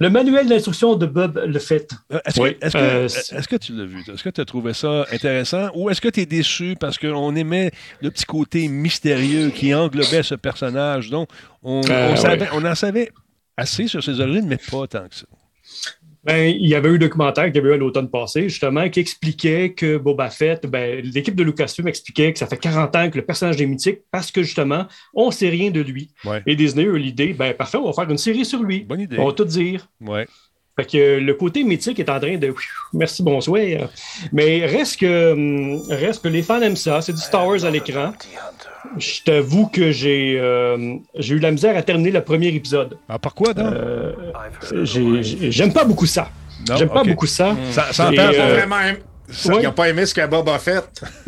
Le manuel d'instruction de Bob le Fett. Euh, Est-ce oui, que, est-ce que- euh, c'est- est-ce que tu l'as vu? Est-ce que tu as trouvé ça intéressant ou est-ce que tu es déçu parce qu'on aimait le petit côté mystérieux qui englobait ce personnage? Donc, on, Euh, on savait- ouais. on en savait assez sur ses origines, mais pas tant que ça. Ben, il y avait eu un documentaire qui avait eu à l'automne passé, justement, qui expliquait que Boba Fett, ben, l'équipe de Lucasfilm expliquait que ça fait 40 ans que le personnage est mythique parce que, justement, on ne sait rien de lui. Ouais. Et Disney a eu l'idée, ben, parfait, on va faire une série sur lui. Bonne idée. On va tout dire. Ouais. Fait que le côté mythique est en train de. Merci, bonsoir. Mais reste que, hum, reste que les fans aiment ça. C'est du Star Wars à l'écran. Je t'avoue que j'ai euh, j'ai eu la misère à terminer le premier épisode. Ah, pourquoi donc? Euh, j'ai- j'ai- J'aime pas beaucoup ça. J'aime pas beaucoup ça. Ça, ça Et, euh, vraiment ça, ouais. Il n'a pas aimé ce qu'a Boba fait.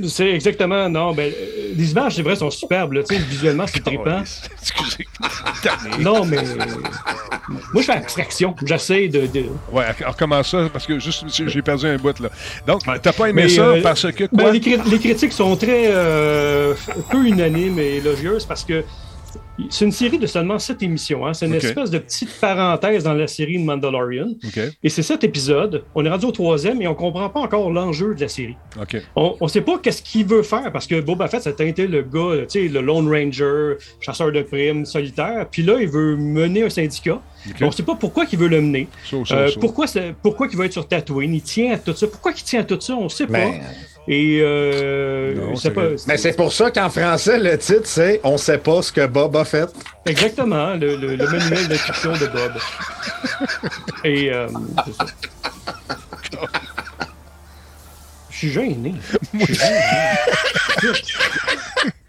C'est exactement, non. Ben, euh, les images, c'est vrai, sont superbes. là, tu sais, visuellement, c'est trippant. Excusez. Non, mais. Moi, je fais abstraction. J'essaie de. de- Ouais, alors comment ça? Parce que juste, j'ai perdu un bout, là. Donc, t'as pas aimé Mais, ça euh, parce que Ben, quoi? les, cri- les critiques sont très euh, peu unanimes et élogieuses parce que c'est une série de seulement sept émissions. hein. C'est une espèce de petite parenthèse dans la série de Mandalorian. Et c'est sept épisodes. On est rendu au troisième et on comprend pas encore l'enjeu de la série. On ne sait pas qu'est-ce qu'il veut faire parce que Boba Fett, ça a été le gars, tu sais, le Lone Ranger, chasseur de primes, solitaire. Puis là, il veut mener un syndicat. On ne sait pas pourquoi il veut le mener. So, so, Euh, pourquoi, pourquoi il va être sur Tatooine? Il tient à tout ça. Pourquoi il tient à tout ça? On ne sait pas. Mais, Et euh, Non, c'est c'est pas. mais c'est pour ça qu'en français, le titre, c'est On sait pas ce que Bob a fait. Exactement, le, le- le manuel d'instruction de Bob. Et euh, c'est ça. Je suis gêné. Je suis gêné.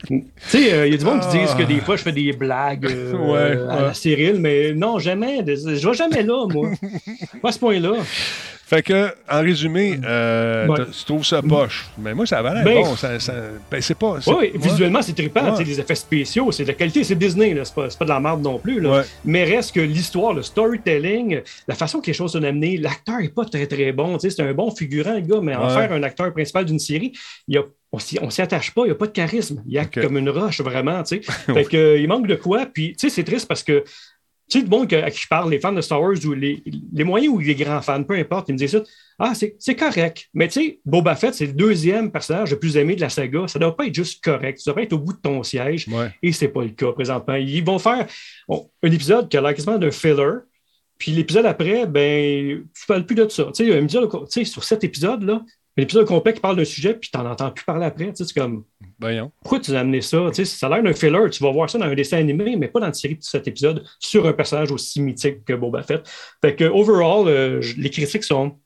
Tu sais, euh, il y a du monde qui disent que des fois je fais des blagues euh, Ouais, à ouais. la Cyril, mais non, jamais. Je vais jamais là, moi. Pas à ce point-là. Fait que, en résumé, euh, Ouais. tu trouves ça poche. Mais moi, ça va l'air Ben, bon. Ça, ça- ben, c'est pas. Oui, ouais. visuellement, c'est trippant. Ouais. Les effets spéciaux, c'est de la qualité. C'est Disney, là, c'est pas, pas de la merde non plus. Là. Mais reste que l'histoire, le storytelling, la façon que les choses sont amenées, l'acteur est pas très très bon. tu sais, C'est un bon figurant, le gars, mais en faire un acteur principal d'une série, il y a, on s'y on s'y attache pas, il n'y a pas de charisme. Il y a comme une roche, vraiment. <laughs> fait que, il manque de quoi. Puis, tu sais, c'est triste parce que. Tu sais, le monde à qui je parle, les fans de Star Wars ou les, les moyens ou les grands fans, peu importe, ils me disent ça. Ah, c'est correct. Mais tu sais, Boba Fett, c'est le deuxième personnage le plus aimé de la saga. Ça doit pas être juste correct. Ça doit être au bout de ton siège. Ouais. Et c'est pas le cas présentement. Ils vont faire bon, un épisode qui a l'air quasiment d'un filler. Puis l'épisode après, ben, tu parles plus de ça. Tu sais, un épisode, tu sais, sur cet épisode-là, un épisode complet qui parle d'un sujet, puis tu n'en entends plus parler après. Tu sais, c'est comme, Voyons. pourquoi tu as amené ça? Ça a l'air d'un filler. Tu vas voir ça dans un dessin animé, mais pas dans une série de cet épisode sur un personnage aussi mythique que Boba Fett. Fait que, overall, euh, les critiques sont.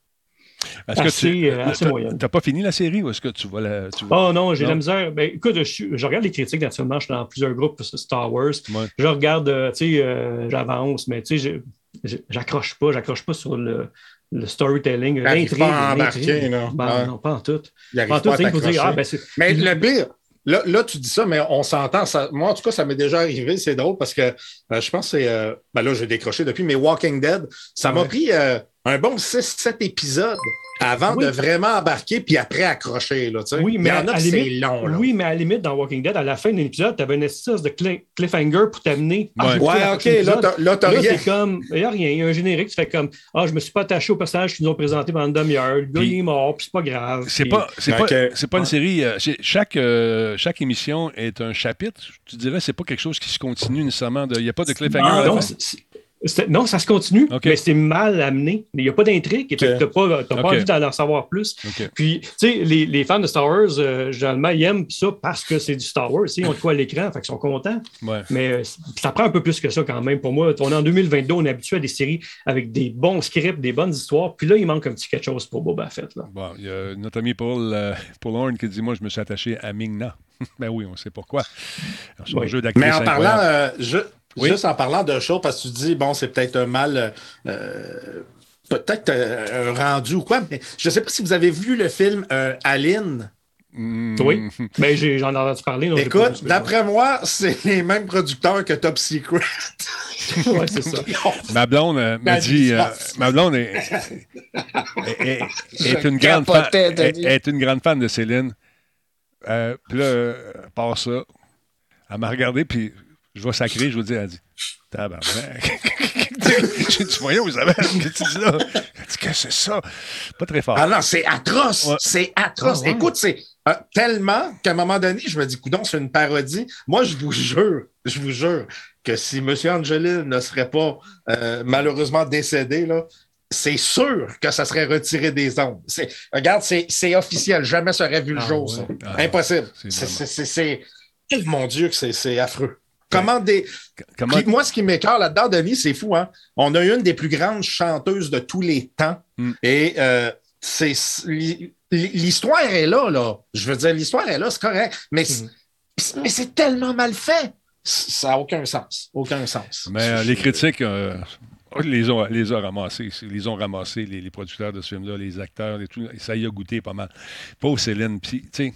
Est-ce que Assez, tu euh, assez pas fini la série ou est-ce que tu vas la. tu vas- Oh non, j'ai la misère. Ben, écoute, je, regarde les critiques naturellement. Je suis dans plusieurs groupes Star Wars. Ouais. Je regarde, euh, tu sais, euh, j'avance, mais tu sais, j'accroche pas. J'accroche pas sur le, le storytelling. L'intrigue, pas embarquer, là. Ben. Non, pas en tout. Il Pas en tout, pas faut dire, ah, ben, Mais le pire, là, là, tu dis ça, mais on s'entend. ça- Moi, en tout cas, ça m'est déjà arrivé. C'est drôle parce que euh, je pense que c'est. euh, ben là, j'ai décroché depuis, mais Walking Dead, ça m'a pris euh, un bon 6-7 épisodes avant Oui. de vraiment embarquer, puis après accrocher. Là, tu sais. Oui, mais il y en à- a c'est long. Là. Oui, mais à la limite, dans Walking Dead, à la fin d'un épisode, tu avais une espèce de cli- cliffhanger pour t'amener. Ouais. Ouais, OK, là, épisode. t'as- là, t'as Là, rien. c'est comme, il n'y a rien. Il y a un générique, tu fais comme, ah, je me suis pas attaché au personnage qu'ils nous ont présenté pendant une demi-heure. Le gars, Puis- il est mort, puis c'est pas grave. C'est Puis- pas, c'est pas, c'est pas une série. euh, chaque, euh, chaque émission est un chapitre. Tu dirais, c'est pas quelque chose qui se continue nécessairement. Il n'y a pas de cliffhanger. Ah, à la non, ça se continue, mais c'est mal amené. Il n'y a pas d'intrigue, tu n'as pas, t'as pas OK. envie d'en savoir plus. Puis, tu sais, les, les fans de Star Wars, euh, généralement, ils aiment ça parce que c'est du Star Wars. Ils ont de quoi à l'écran, fait qu'ils sont contents. Ouais. Mais euh, ça prend un peu plus que ça quand même. Pour moi, on est en 2022, on est habitué à des séries avec des bons scripts, des bonnes histoires. Puis là, il manque un petit quelque chose pour Boba Fett. Là. Bon, il y a notre ami Paul, euh, Paul Horn qui dit Moi, je me suis attaché à Mingna. <laughs> ben oui, on sait pourquoi. Son Oui. jeu d'actrice Mais en parlant, incroyable. euh, je- Oui. juste en parlant de choses, parce que tu dis, bon, c'est peut-être un mal, euh, peut-être euh, un rendu ou quoi, mais je ne sais pas si vous avez vu le film euh, Aline. Mm, Oui. Mais <laughs> j'ai- j'en ai entendu parler. donc Écoute, d'après moi, c'est les mêmes producteurs que Top Secret. <laughs> Ouais, c'est ça. <laughs> Ma blonde euh, m'a dit euh, ma blonde est, est- est- est Je une grande fan, est, une grande fan de Céline. Euh, puis là, euh, par ça, elle m'a regardé, puis je vais sacrer, je vous dis, elle dit Tabarnak. <laughs> J'ai dit, voyons, Isabelle, que tu dis là? Elle dit, que c'est ça? Pas très fort. Ah non, c'est atroce. Ouais. C'est atroce. Ah ouais. Écoute, c'est euh, tellement qu'à un moment donné, je me dis, coudon, c'est une parodie. Moi, je vous jure, je vous jure que si M. Angelil ne serait pas euh, malheureusement décédé, là, c'est sûr que ça serait retiré des ondes. Regarde, c'est officiel. Jamais ça aurait vu le Ah jour, ouais. ça. Ah, Impossible. c'est vraiment- oh Mon Dieu, que c'est affreux. Comment des. Comment, moi, ce qui m'écœure là-dedans, Denis, c'est fou, hein? On a une des plus grandes chanteuses de tous les temps. Mm. Et euh, c'est l'hi- l'histoire est là, là. Je veux dire, l'histoire est là, c'est correct. Mais, Mm. c'est- mais c'est tellement mal fait. Ça n'a aucun sens. Aucun sens. Mais euh, les critiques, euh, les, ont, les ont ramassés. Ils les ont ramassés, les, les producteurs de ce film-là, les acteurs, et tout. Ça y a goûté pas mal. Pauvre Céline. Puis, tu sais,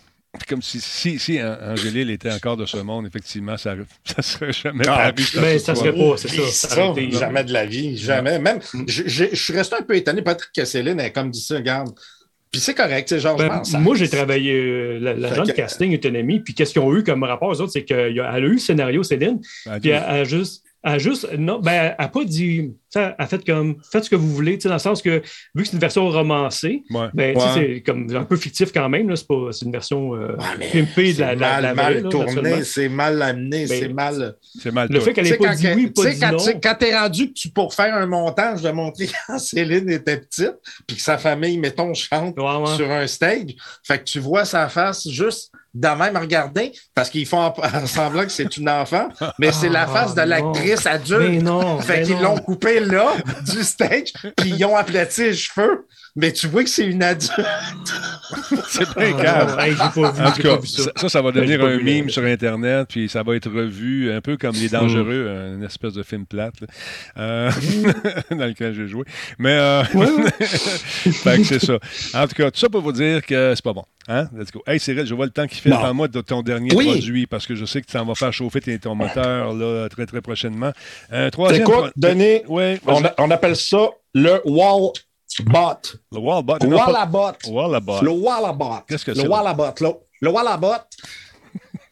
comme si, si, si Angélil était encore de ce monde, effectivement, ça <laughs> ne serait jamais Ah, paru. Mais ça serait pas, c'est Oublie ça. ça, ça aurait été- jamais de la vie, jamais. Même, je, je- je suis resté un peu étonné. Peut-être que Céline est comme dit ça, regarde. Puis c'est correct, c'est genre. Ben, moi, j'ai travaillé, euh, l'agent de casting est un ami, puis qu'est-ce qu'ils ont eu comme rapport, eux autres, c'est qu'elle a eu le scénario, Céline, Ben, puis elle a juste. Elle a juste, non, ben, elle n'a pas dit, elle a fait comme, faites ce que vous voulez, tu sais, dans le sens que, vu que c'est une version romancée, Ouais. ben, tu sais, Ouais. c'est comme un peu fictif quand même, là, c'est pas, c'est une version euh, Ouais, pimpée de la, mal, la mal vraie, là, tourné, naturellement. c'est mal amené, Ben, c'est mal. C'est mal Le tout. fait qu'elle n'ait pas dit oui, tu pas sais, dit quand, non. quand t'es rendu que tu, pour faire un montage de montrer <laughs> quand Céline était petite, puis que sa famille, mettons, chante Ouais, ouais. sur un stage, fait que tu vois sa face juste de même regarder, parce qu'ils font en- semblant que c'est une enfant, mais c'est la Ah, face de l'actrice Mais adulte. non, Fait mais qu'ils l'ont coupé là, du stage, puis ils ont aplati les cheveux, mais tu vois que c'est une adulte. <laughs> C'est Ah, calme. non, hey, j'ai pas vu, En tout cas, pas vu ça. ça, va Ben, devenir pas un meme sur Internet, puis ça va être revu un peu comme Les Dangereux, une espèce de film plate, là, euh, <laughs> dans lequel j'ai joué. Mais, euh, <laughs> fait que c'est ça. En tout cas, tout ça pour vous dire que c'est pas bon. Hein? Let's go. Hey, Cyril, je vois le temps qui fait Non. devant moi de ton dernier Oui. produit, parce que je sais que tu vas faire chauffer tes- ton moteur là, très, très prochainement. Un troisième... Écoute, pro- Denis, Oui, on, a- on appelle ça le wall bot. le Wallbot. pas- Wallabot. Wallabot. Le Wallabot. Qu'est-ce que le c'est, là? Wallabot. Le, le Wallabot.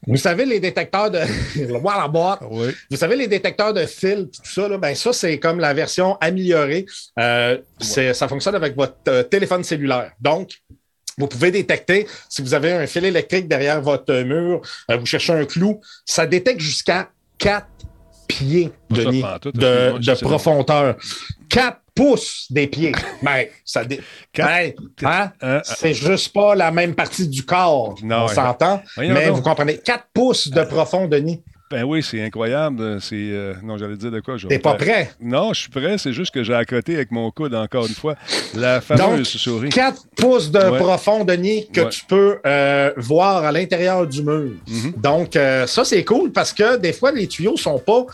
Vous savez, les détecteurs de. <laughs> le Wallabot. Oui. Vous savez, les détecteurs de fil, tout ça, là, ben ça, c'est comme la version améliorée. Euh, Ça fonctionne avec votre euh, téléphone cellulaire. Donc, vous pouvez détecter si vous avez un fil électrique derrière votre mur, euh, vous cherchez un clou, ça détecte jusqu'à 4 pieds, de, excuse-moi, de profondeur. 4 pouces des pieds. <laughs> Ben, ça dé... Hein? C'est juste pas la même partie du corps. Non, on s'entend. Mais vous comprenez, 4 pouces de profond, Denis. Ben oui, c'est incroyable. C'est euh, non, j'allais dire de quoi. T'es pas prêt? Non, je suis prêt. C'est juste que j'ai à côté avec mon coude encore une fois la fameuse Donc, souris. 4 pouces de Ouais. profond, Denis, que Ouais. tu peux euh, voir à l'intérieur du mur. Mhm. Donc, euh, ça, c'est cool parce que des fois, les tuyaux sont pas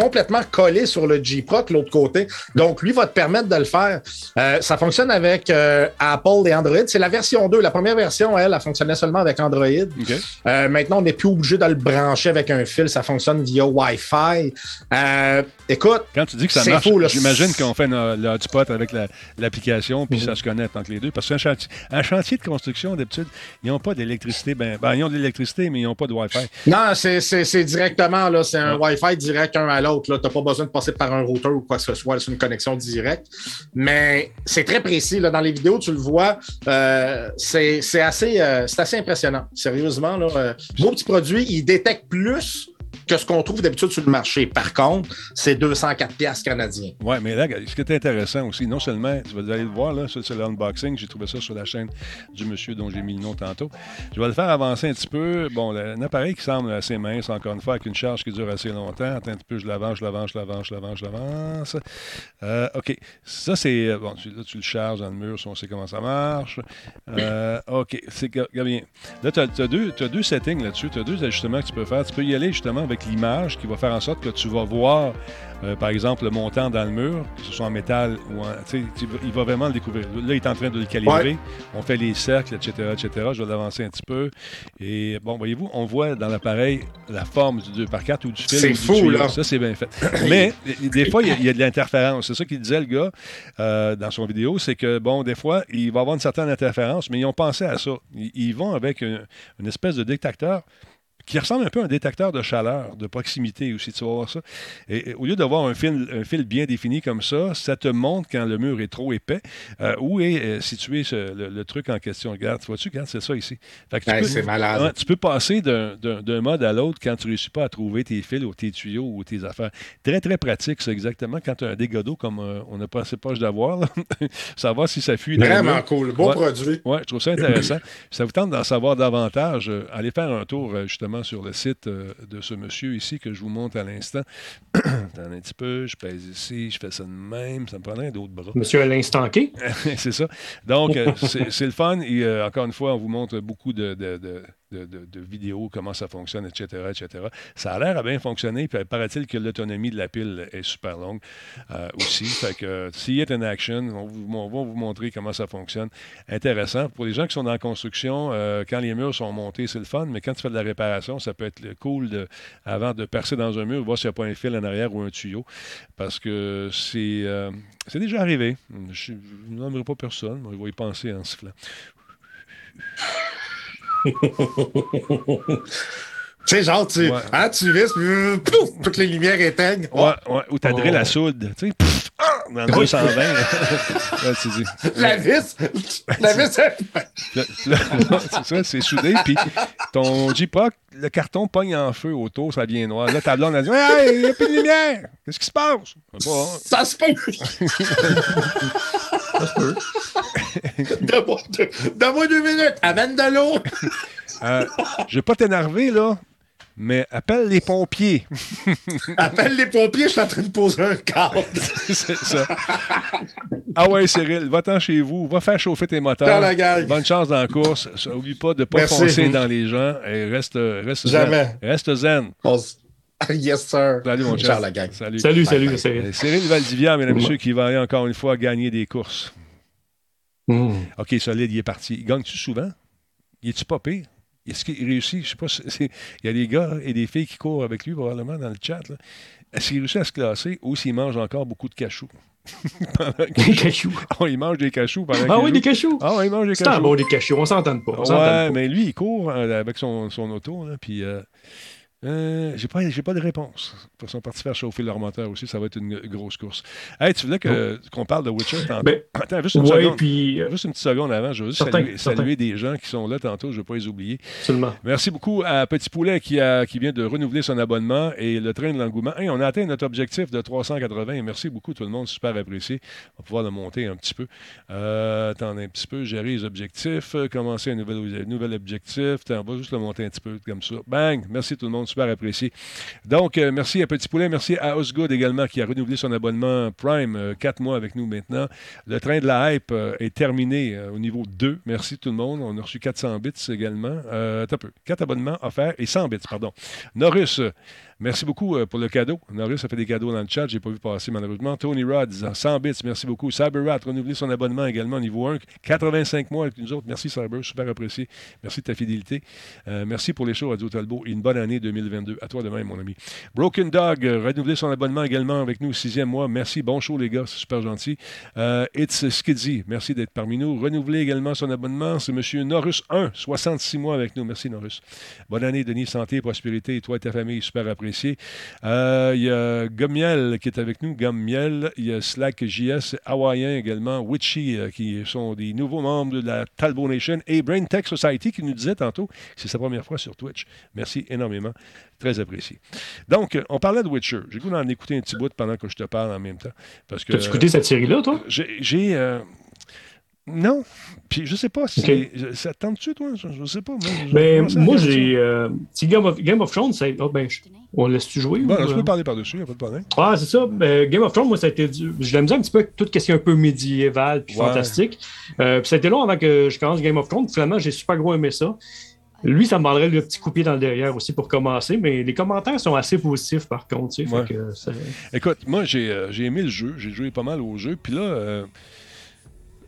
complètement collés sur le G-Proc, l'autre côté. Donc, lui va te permettre de le faire. Euh, ça fonctionne avec euh, Apple et Android. C'est la version 2. La première version, elle, elle fonctionnait seulement avec Android. Euh, maintenant, on n'est plus obligé de le brancher avec un fil. Ça fonctionne via Wi-Fi. Écoute, Quand tu dis que ça marche, j'imagine qu'on fait le hotspot avec la- l'application, puis ça se connecte entre les deux. Parce qu'un chantier, un chantier de construction, d'habitude, ils n'ont pas d'électricité. Ben, ben, ils ont de l'électricité, mais ils n'ont pas de Wi-Fi. Non, c'est directement, là, c'est un Wi-Fi direct un à l'autre. Tu n'as pas besoin de passer par un routeur ou quoi que ce soit. C'est une connexion directe. Mais c'est très précis. Dans les vidéos, tu le vois. euh, c'est assez, euh, assez impressionnant. Sérieusement, là, euh, beau petit produit. Il détecte plus que ce qu'on trouve d'habitude sur le marché. Par contre, c'est 204 pièces canadiens. Oui, mais là, ce qui est intéressant aussi, non seulement, tu vas aller le voir, là, c'est l'unboxing, j'ai trouvé ça sur la chaîne du monsieur dont j'ai mis le nom tantôt. Je vais le faire avancer un petit peu. Bon, un appareil qui semble assez mince, encore une fois, avec une charge qui dure assez longtemps. Attends un petit peu, je l'avance, je l'avance, je l'avance, je l'avance, je l'avance. Euh, OK. Ça, c'est. Bon, tu, là, tu le charges dans le mur, si on sait comment ça marche. Euh, OK. C'est bien. Là, tu as, t'as deux settings là-dessus. Tu as deux ajustements que tu peux faire. Tu peux y aller justement avec l'image qui va faire en sorte que tu vas voir, euh, par exemple, le montant dans le mur, que ce soit en métal ou en. Tu il va vraiment le découvrir. Là, il est en train de le calibrer. On fait les cercles, etc., etc. Je vais l'avancer un petit peu. Et bon, voyez-vous, on voit dans l'appareil la forme du 2x4 ou du fil. C'est fou, tuyau. là. Ça, c'est bien fait. Mais des <coughs> fois, il y a- il y, a de l'interférence. C'est ça qu'il disait, le gars, euh, dans son vidéo. C'est que, bon, des fois, il va y avoir une certaine interférence, mais ils ont pensé à ça. Ils, ils vont avec une, une espèce de détecteur qui ressemble un peu à un détecteur de chaleur, de proximité aussi, tu vas voir ça. Et, et au lieu d'avoir un fil, un fil bien défini comme ça, ça te montre quand le mur est trop épais, euh, où est euh, situé ce- le, le truc en question. Regarde, tu vois-tu, regarde, c'est ça ici. Fait que tu Ouais, peux- c'est malade. Tu peux passer d'un- mode à l'autre quand tu ne réussis pas à trouver tes fils ou tes tuyaux ou tes affaires. Très, très pratique, ça, exactement. Quand tu as un dégât d'eau comme euh, on n'a pas assez proche d'avoir, <laughs> savoir si ça fuit. Vraiment cool. Beau Ouais. produit. Oui, je trouve ça intéressant. Si ça vous tente d'en savoir davantage, allez faire un tour euh, sur le site euh, de ce monsieur ici que je vous montre à l'instant. <clears throat> Attends un petit peu, je pèse ici, je fais ça de même, ça me prendrait d'autres bras. Monsieur Alain Stanquet. <laughs> c'est ça. Donc, euh, <laughs> c'est le fun. Et euh, encore une fois, on vous montre beaucoup de, de- de- de, vidéos, comment ça fonctionne, etc., etc. Ça a l'air à bien fonctionner, puis paraît-il que l'autonomie de la pile est super longue euh, aussi. Fait que see it in action, on, va vous montrer comment ça fonctionne. Intéressant. Pour les gens qui sont dans la construction, euh, quand les murs sont montés, c'est le fun, mais quand tu fais de la réparation, ça peut être cool avant de percer dans un mur, voir s'il n'y a pas un fil en arrière ou un tuyau. Parce que c'est euh, c'est déjà arrivé. Je je nommerai pas personne, mais je vais y penser en sifflant. <laughs> Tu sais, genre, tu, Ouais. hein, tu pouf, toutes les lumières éteignent. Ouais, ouais, ou t'as drillé Oh. la soude, tu sais, pff, ah, dans le 220. là, <laughs> tu dis. La vis, la vis, elle- <laughs> c'est ça, c'est soudé, puis ton J-Poc, le carton pogne en feu autour, ça devient noir. Là, ta blonde a dit Hey, il n'y a plus de lumière! Qu'est-ce qui se passe? Hein. ça se peut. <laughs> Donne-moi deux, minutes, amène de l'eau. <laughs> Euh, je vais pas t'énerver, là, mais appelle les pompiers. <laughs> Appelle les pompiers, je suis en train de poser un cadre. c'est ça. Ah ouais, Cyril, va-t'en chez vous, va faire chauffer tes moteurs. Dans la. Bonne chance dans la course. Oublie pas de ne pas Merci. foncer dans les gens et reste, reste Jamais. zen. Reste zen. On <laughs> Yes, sir. Salut, mon cher. la gang. Salut. Salut, Bye, salut, bye. c'est Euh, Cyril Valdivia, mesdames et messieurs, qui va aller encore une fois gagner des courses. Hmm. OK, solide, il est parti. Il gagne-tu souvent? Il est-tu pas pire? Est-ce qu'il réussit? Je sais pas. si- Il y a des gars et des filles qui courent avec lui, probablement, dans le chat. là. Est-ce qu'il réussit à se classer ou s'il mange encore beaucoup de cachous? <laughs> Pendant que- Des cachous. <laughs> Oh, il mange des cachous pendant Ah oui, joue. des cachous. Ah oui, il mange des C'est un cachous. bon des cachous, on s'entend pas. On s'entend Ouais, pas. mais lui, il court euh, avec son, son auto, là, puis euh, euh, j'ai pas, j'ai pas de réponse. Ils sont partis faire chauffer leur moteur aussi, ça va être une grosse course. Hey, tu voulais que- qu'on parle de Witcher tantôt? Ben, Attends, juste une Ouais, seconde. puis euh, Juste une petite seconde avant, je veux juste Certain, saluer, certain. saluer des gens qui sont là tantôt, je ne veux pas les oublier. Merci beaucoup à Petit Poulet qui, a, qui vient de renouveler son abonnement et le train de l'engouement. Hey, on a atteint notre objectif de 380. Merci beaucoup tout le monde, super apprécié. On va pouvoir le monter un petit peu. Euh, attendez un petit peu, gérer les objectifs, commencer un nouvel, nouvel objectif. Attends, on va juste le monter un petit peu comme ça. Bang! Merci tout le monde, super apprécié. Donc, euh, merci à Petit Poulet, merci à Osgood également qui a renouvelé son abonnement Prime, euh, quatre mois avec nous maintenant. Le train de la hype euh, est terminé euh, au niveau 2. Merci tout le monde. On a reçu 400 bits également. Un peu. 4 abonnements offerts et 100 bits, pardon. Norus, merci beaucoup euh, pour le cadeau. Norus a fait des cadeaux dans le chat. Je n'ai pas vu passer malheureusement. Tony Rod, 100 bits, merci beaucoup. CyberRat, renouvelé son abonnement également au niveau 1. 85 mois avec nous autres. Merci Cyber, super apprécié. Merci de ta fidélité. Euh, merci pour les shows Radio Talbot une bonne année 2022. À toi de même, mon ami. Broken Dog, euh, renouvelé son abonnement également avec nous, sixième mois. Merci. Bon show, les gars. C'est super gentil. Euh, It's Skidzy, merci d'être parmi nous. Renouvelé également son abonnement, c'est M. Norus 1, 66 mois avec nous. Merci, Norus. Bonne année, Denis. Santé, prospérité. Toi et ta famille, super apprécié. Euh, Il y a Gommiel qui est avec nous. Gommiel. Il y a Slack JS, Hawaïen également. Witchy, euh, qui sont des nouveaux membres de la Talbot Nation. Et Brain Tech Society qui nous disait tantôt que c'est sa première fois sur Twitch. Merci énormément. Très apprécié. Donc, euh, on parlait de Witcher. J'ai goût d'en écouter un petit bout pendant que je te parle en même temps. Parce que, T'as-tu écouté cette série-là, toi? j'ai. j'ai, non. Puis je sais pas si. Ça te tente-tu, toi? Je, je sais pas. Moi, Ben, moi, j'ai. euh, si Game of, Game of Thrones, a- oh, ben, je- on laisse-tu jouer? ou, je euh? peux parler par-dessus, il n'y a pas de problème. Ah, c'est ça. Ben, Game of Thrones, moi, ça a été. du- Je l'aime un petit peu avec tout ce qui est un peu médiéval puis Ouais. fantastique. Euh, puis ça a été long avant que je commence Game of Thrones. Finalement, j'ai super gros aimé ça. Lui, ça me demanderait le petit coup de pied dans le derrière aussi pour commencer, mais les commentaires sont assez positifs par contre. tu sais, Ouais. fait que ça- Écoute, moi, j'ai euh, j'ai aimé le jeu. J'ai joué pas mal au jeu. Puis là, euh,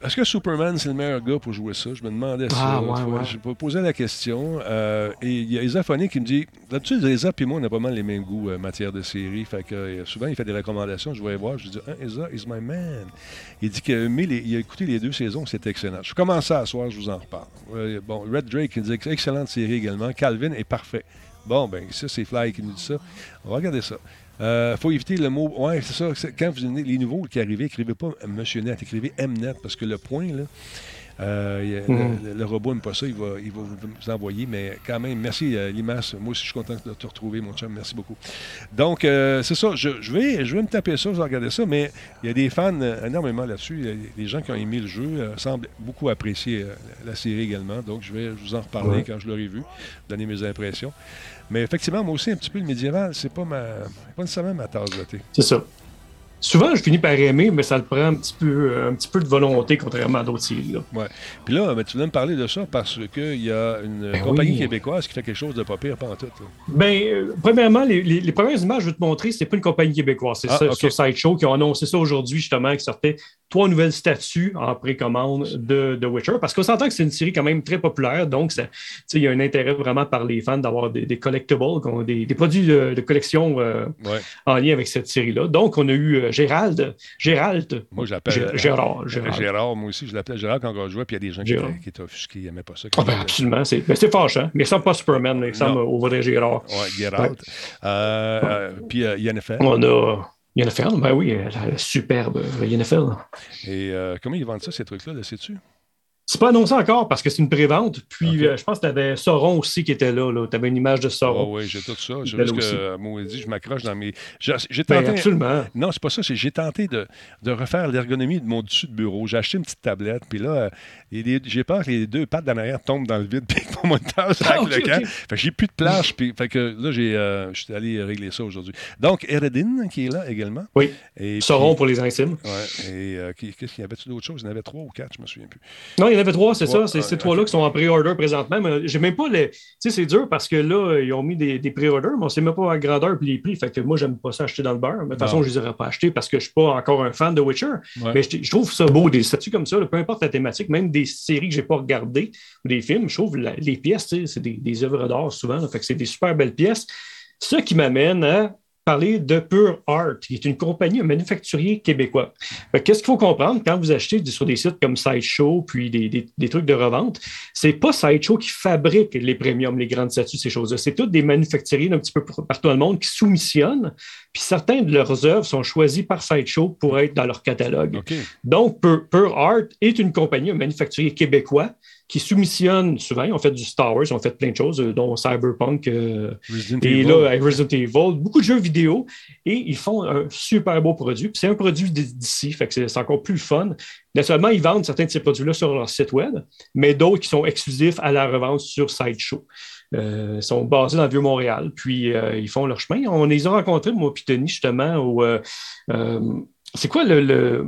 est-ce que Superman, c'est le meilleur gars pour jouer ça? Je me demandais ça. Ah, tu ouais, ouais. Pas posé la question. euh, et il y a Isa Foné qui me dit D'habitude, Isa et moi, on a pas mal les mêmes goûts en matière de série. Fait que euh, souvent, il fait des recommandations. Je vais voir. Je lui dis ah, Isa is my man. Il dit qu'il a, écouté les deux saisons. C'est excellent. Je commence ça à soir. Je vous en reparle. Bon, Red Drake il dit excellente série également. Calvin est parfait. Bon, ben, ça, c'est Fly qui nous dit ça. On va regarder ça. Il faut éviter le mot. Ouais, c'est ça. Quand vous venez, les nouveaux qui arrivent, écrivez pas Monsieur Net, écrivez Mnet, parce que le point, là, euh, Mhm. le, le robot n'aime pas ça, il va, il va vous envoyer. Mais quand même, merci euh, Limas. Moi aussi, je suis content de te retrouver, mon chum. Merci beaucoup. Donc, euh, c'est ça. Je, je vais, je vais me taper ça, je vais regarder ça. Mais il y a des fans euh, énormément là-dessus. Les gens qui ont aimé le jeu semblent beaucoup apprécier la, la série également. Donc, je vais vous en reparler Ouais. quand je l'aurai vu, donner mes impressions. Mais effectivement, moi aussi, un petit peu le médiéval, c'est pas ma, pas nécessairement ma tasse de thé. c'est ça. Souvent, je finis par aimer, mais ça le prend un petit peu, un petit peu de volonté, contrairement à d'autres séries. Là. Ouais. Puis là, ben, tu viens me parler de ça parce qu'il y a une Ben compagnie oui. québécoise qui fait quelque chose de pas pire pendant tout. là. Ben, euh, premièrement, les, les- les premières images que je vais te montrer, c'est pas une compagnie québécoise. C'est Ah, ça, ok. sur Sideshow qui ont annoncé ça aujourd'hui, justement, qui sortait trois nouvelles statues en précommande de, de Witcher. Parce qu'on s'entend que c'est une série quand même très populaire, donc ça- tu sais, il y a un intérêt vraiment par les fans d'avoir des, des collectibles, des, des produits de, de collection euh, Ouais. en lien avec cette série-là. Donc, on a eu euh, Gérald, Gérald, Moi, je l'appelle. Euh, Gérard, Gérard. Gérard. moi aussi, je l'appelais Gérard quand on jouait, puis il y a des gens qui, étaient- qui étaient offusqués, qui n'aimaient pas ça. Ah ben, absolument, c'est ben, c'est fâchant, mais ressemble pas Superman, là, ressemble Non. au vrai Gérard. Ouais, Geralt. Euh, euh, puis euh. On a Yennefer, ben oui, la, la superbe euh, Yennefer. Et euh, comment ils vendent ça, ces trucs-là, le sais-tu? C'est pas annoncé encore parce que c'est une prévente. Puis euh, je pense que tu avais Sauron aussi qui était là. là. Tu avais une image de Sauron. oui, j'ai tout ça. Belle juste que, euh, je m'accroche dans mes. J'ai Ben, tenté. absolument. Non, c'est pas ça. J'ai tenté de, de refaire l'ergonomie de mon dessus de bureau. J'ai acheté une petite tablette, puis là, euh, j'ai peur que les deux pattes d'en arrière tombent dans le vide, <laughs> puis que mon moniteur Ah, le camp. Fait j'ai plus de place, puis fait que là, j'ai, euh, je suis allé régler ça aujourd'hui. Donc, Eredin, qui est là également. Oui. Et Sauron puis- pour les intimes. Ouais, et euh, qu'est-ce qu'il y avait-tu d'autres choses? Il y en avait trois ou quatre, je me souviens plus. Non, il y en avait trois, c'est ça. C'est ces trois-là qui sont en pré-order présentement. Mais j'ai même pas les. Tu sais, c'est dur parce que là, ils ont mis des, des pré-orders, mais on sait même pas la grandeur et les prix. Fait que moi, j'aime pas ça acheter dans le beurre. Mais de toute façon, je les aurais pas achetés parce que je suis pas encore un fan de Witcher. Ouais. Mais je, je trouve ça beau, des statues comme ça, là, peu importe la thématique, même des séries que j'ai pas regardées ou des films, je trouve la- les pièces, c'est des, des œuvres d'art souvent. là. fait que c'est des super belles pièces. Ce qui m'amène à parler de Pure Art, qui est une compagnie, un manufacturier québécois. Que Qu'est-ce qu'il faut comprendre quand vous achetez sur des sites comme Sideshow, puis des, des- des trucs de revente? C'est pas Sideshow qui fabrique les premiums, les grandes statues, ces choses-là. C'est tous des manufacturiers d'un petit peu partout dans le monde qui soumissionnent, puis certains de leurs œuvres sont choisis par Sideshow pour être dans leur catalogue. Donc, Pure, Pure Art est une compagnie, un manufacturier québécois qui soumissionne souvent. Ils ont fait du Star Wars, ils ont fait plein de choses, euh, dont Cyberpunk. euh, et Evil. là, Resident Evil, beaucoup de jeux vidéo. Et ils font un super beau produit. C'est un produit d'ici, fait que c'est encore plus fun. Naturellement, ils vendent certains de ces produits-là sur leur site web, mais d'autres qui sont exclusifs à la revente sur Sideshow. Euh, ils sont basés dans le Vieux-Montréal, puis euh, ils font leur chemin. On les a rencontrés, moi et Denis, justement, au. c'est quoi le- le,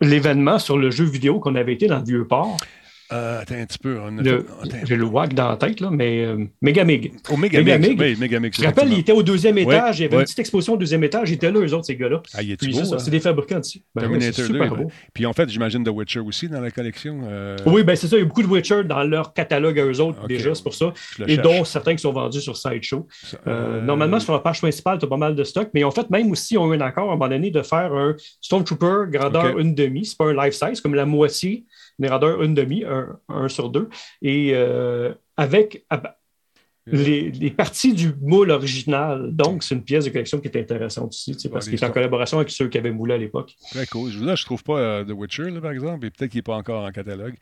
l'événement sur le jeu vidéo qu'on avait été dans le Vieux-Port? Euh, attends un petit peu. J'ai le WAC dans la tête, là, mais euh, Megamig. Megamix. Megamig. Oui. Je rappelle, il était au deuxième Ouais, étage, il y avait ouais. une petite exposition au deuxième étage, ils étaient là, eux autres, ces gars-là. Ah, hein? c'est des fabricants ici. Ben ouais, c'est 2. super beau. Puis en fait, j'imagine The Witcher aussi dans la collection. euh, Oui, ben c'est ça, il y a beaucoup de Witcher dans leur catalogue à eux autres déjà, c'est pour ça. Et dont certains qui sont vendus sur Sideshow. Euh, Normalement, sur la page principale, tu as pas mal de stock, mais ont fait même aussi, ils ont eu un accord à un moment donné de faire un Stormtrooper grandeur Ok. une demi. C'est pas un life size, comme la moitié, une grandeur une demi, un, un sur deux. Et euh, avec les, les parties du moule original. Donc, c'est une pièce de collection qui est intéressante aussi, tu sais, parce qu'il est en collaboration avec ceux qui avaient moulé à l'époque. Très cool. Là, je trouve pas euh, The Witcher, là, par exemple, et peut-être qu'il n'est pas encore en catalogue.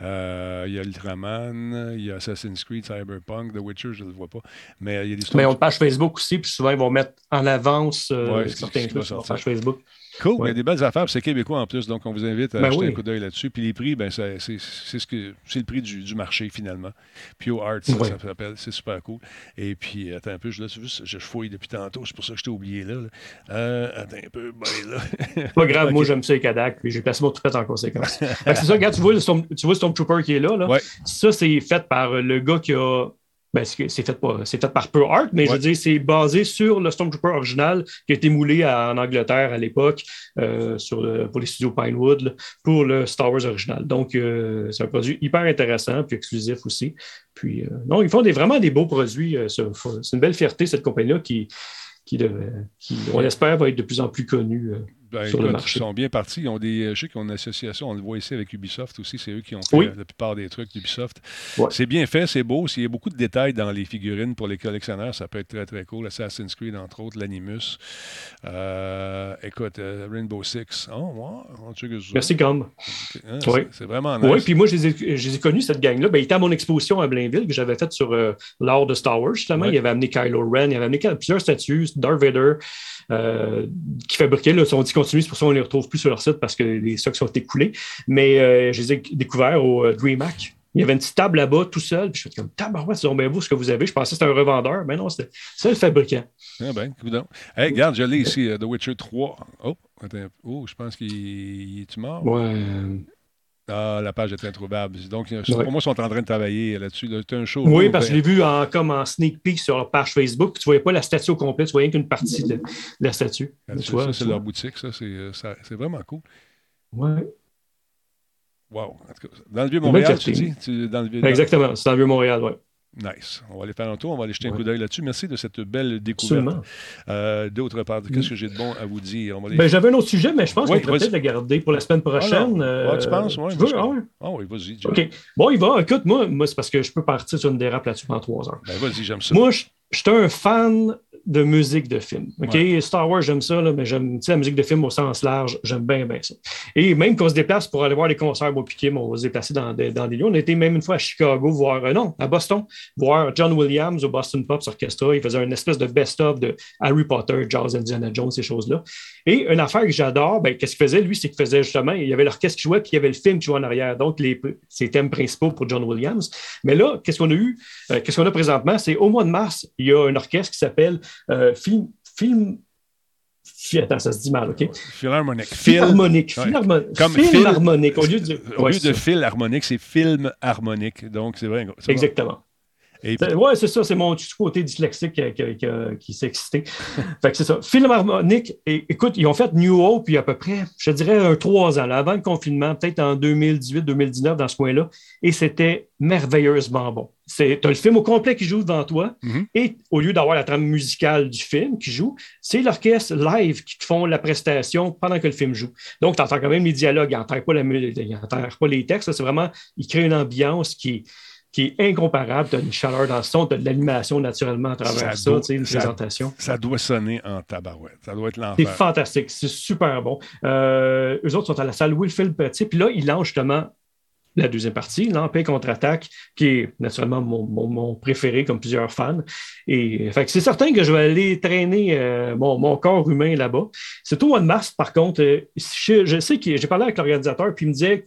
Euh, Il y a Ultraman, il y a Assassin's Creed, Cyberpunk, The Witcher, je ne le vois pas. Mais il y a des Mais une page Facebook aussi, puis souvent, ils vont mettre en avance euh, Ouais, certains trucs sur page Facebook. Cool, mais Ouais. il y a des belles affaires, c'est québécois en plus, donc on vous invite à Ben jeter oui. un coup d'œil là-dessus. Puis les prix, ben, c'est ce que c'est le prix du, du marché finalement. Pure Art, ça, Ouais. ça s'appelle, c'est super cool. Et puis, attends un peu, je, là, vois, je fouille depuis tantôt, c'est pour ça que je t'ai oublié là. là. Euh, attends un peu, ben là. <laughs> Pas grave, moi j'aime ça les Kodak, puis j'ai placé mon toupette en conséquence. C'est ça, regarde, tu vois le, Storm- tu vois le Stormtrooper qui est là, là. Ouais. Ça, c'est fait par le gars qui a. Ben, c'est fait, par- c'est fait par Pure Art, mais je veux dire, c'est basé sur le Stormtrooper original qui a été moulé à- en Angleterre à l'époque euh, pour les studios Pinewood là, pour le Star Wars original. Donc, euh, c'est un produit hyper intéressant puis exclusif aussi. Puis, euh, non, ils font des, vraiment des beaux produits. c'est une belle fierté, cette compagnie-là, qui, qui, on l'espère, va être de plus en plus connue. Euh, Ben, sur le écoute, marché. Ils sont bien partis. Ils ont des, je sais qu'ils ont une association, on le voit ici avec Ubisoft aussi, c'est eux qui ont fait Oui. la, plupart des trucs d'Ubisoft. Ouais. C'est bien fait, c'est beau. Il y a beaucoup de détails dans les figurines pour les collectionneurs, ça peut être très très cool. Assassin's Creed, entre autres, l'Animus. Euh, écoute, euh, Rainbow Six. Oh, ça. Merci, Gomme. Hein, Oui. c'est- vraiment nice. Oui, puis moi, je les ai, je les ai connus, cette gang-là. Ben, il était à mon exposition à Blainville que j'avais faite sur euh, l'art de Star Wars, justement. Ouais. Il avait amené Kylo Ren, il avait amené plusieurs statues, Darth Vader, euh, qui fabriquaient, là, sont c'est pour ça qu'on ne les retrouve plus sur leur site parce que les stocks sont écoulés. Mais euh, je les ai découverts au euh, DreamHack. Il y avait une petite table là-bas tout seul. Puis je suis comme, tabarouette, c'est vous ce que vous avez. Je pensais que c'était un revendeur. Mais non, c'était c'est le fabricant. Ah ben, coudonc. Hey, regarde, je l'ai ici, euh, The Witcher 3. Oh, attends. Oh, je pense qu'il il est-tu mort? Ouais. Ah, la page est introuvable. Donc, Ouais. pour moi, ils sont en train de travailler là-dessus. là. C'est un show. Oui, parce que je l'ai vu en, comme en sneak peek sur leur page Facebook. Puis tu ne voyais pas la statue au complet, tu voyais qu'une partie de, de la statue. Tu vois, ça, c'est leur boutique. Ça, c'est, euh, ça- c'est vraiment cool. Ouais. Wow. En tout cas, dans le Vieux-Montréal, tu dis? Tu- dans le Vieux- dans- Exactement, c'est dans le Vieux-Montréal, oui. Nice. On va aller faire un tour, on va aller jeter un Ouais. coup d'œil là-dessus. Merci de cette belle découverte. Absolument. Euh, D'autre part, qu'est-ce que j'ai de bon à vous dire? On va aller- Ben, J'avais un autre sujet, mais je pense Oui, qu'on pourrait vas-y. peut-être le garder pour la semaine prochaine. Ah, Euh, tu penses? Ouais, tu veux? Ah ouais. Ah oui, vas-y. OK. Bon, il va. Écoute, moi, moi c'est parce que je peux partir sur une dérape là-dessus pendant trois heures. Ben, vas-y, j'aime ça. Moi, je je suis un fan de musique de film. OK? Ouais. Star Wars, j'aime ça, là, mais j'aime la musique de film au sens large. J'aime bien, bien ça. Et même qu'on se déplace pour aller voir les concerts, moi, Kim, on va se déplacer dans des, dans des lieux. On a été même une fois à Chicago voir, euh, non, à Boston, voir John Williams au Boston Pops Orchestra. Il faisait une espèce de best-of de Harry Potter, Jazz, Indiana Jones, ces choses-là. Et une affaire que j'adore, ben, qu'est-ce qu'il faisait, lui, c'est qu'il faisait justement, il y avait l'orchestre qui jouait, puis il y avait le film qui jouait en arrière. Donc, les, ses thèmes principaux pour John Williams. Mais là, qu'est-ce qu'on a eu? Euh, qu'est-ce qu'on a présentement? C'est au mois de mars, il y a un orchestre qui s'appelle euh, Film. film... Fi- Attends, ça se dit mal, OK? Philharmonique. Ouais. Philharmonique. Comme film Phil- harmonique. Au lieu de, Au lieu de ça. fil harmonique, c'est film harmonique. Donc, c'est vrai. Exactement. Et C'est- Ouais, c'est ça, c'est mon petit côté dyslexique qui, qui- qui- qui s'est excité. fait que c'est ça. Film harmonique, et, écoute, ils ont fait New Hope il y a à peu près, je dirais, un trois ans, là, avant le confinement, peut-être en 2018-2019, dans ce coin-là, et c'était merveilleusement bon. Tu as le film au complet qui joue devant toi, Mhm. et au lieu d'avoir la trame musicale du film qui joue, c'est l'orchestre live qui te font la prestation pendant que le film joue. Donc, tu entends quand même les dialogues, ils n'entendent pas, la les textes, là, c'est vraiment, ils créent une ambiance qui est qui est incomparable. Tu as une chaleur dans le son, tu as de l'animation naturellement à travers Ça ça, doit- une ça- présentation. Ça doit sonner en tabarouette. Ça doit être C'est l'enfer. fantastique, c'est super bon. Euh, eux autres sont à la salle Wilfrid Petit, puis là, ils lancent justement la deuxième partie, l'Empire contre-attaque, qui est naturellement mon, mon- mon préféré, comme plusieurs fans. Et c'est certain que je vais aller traîner euh, mon, mon corps humain là-bas. C'est au mois de mars, par contre. euh, je, je sais que j'ai parlé avec l'organisateur, puis il me disait.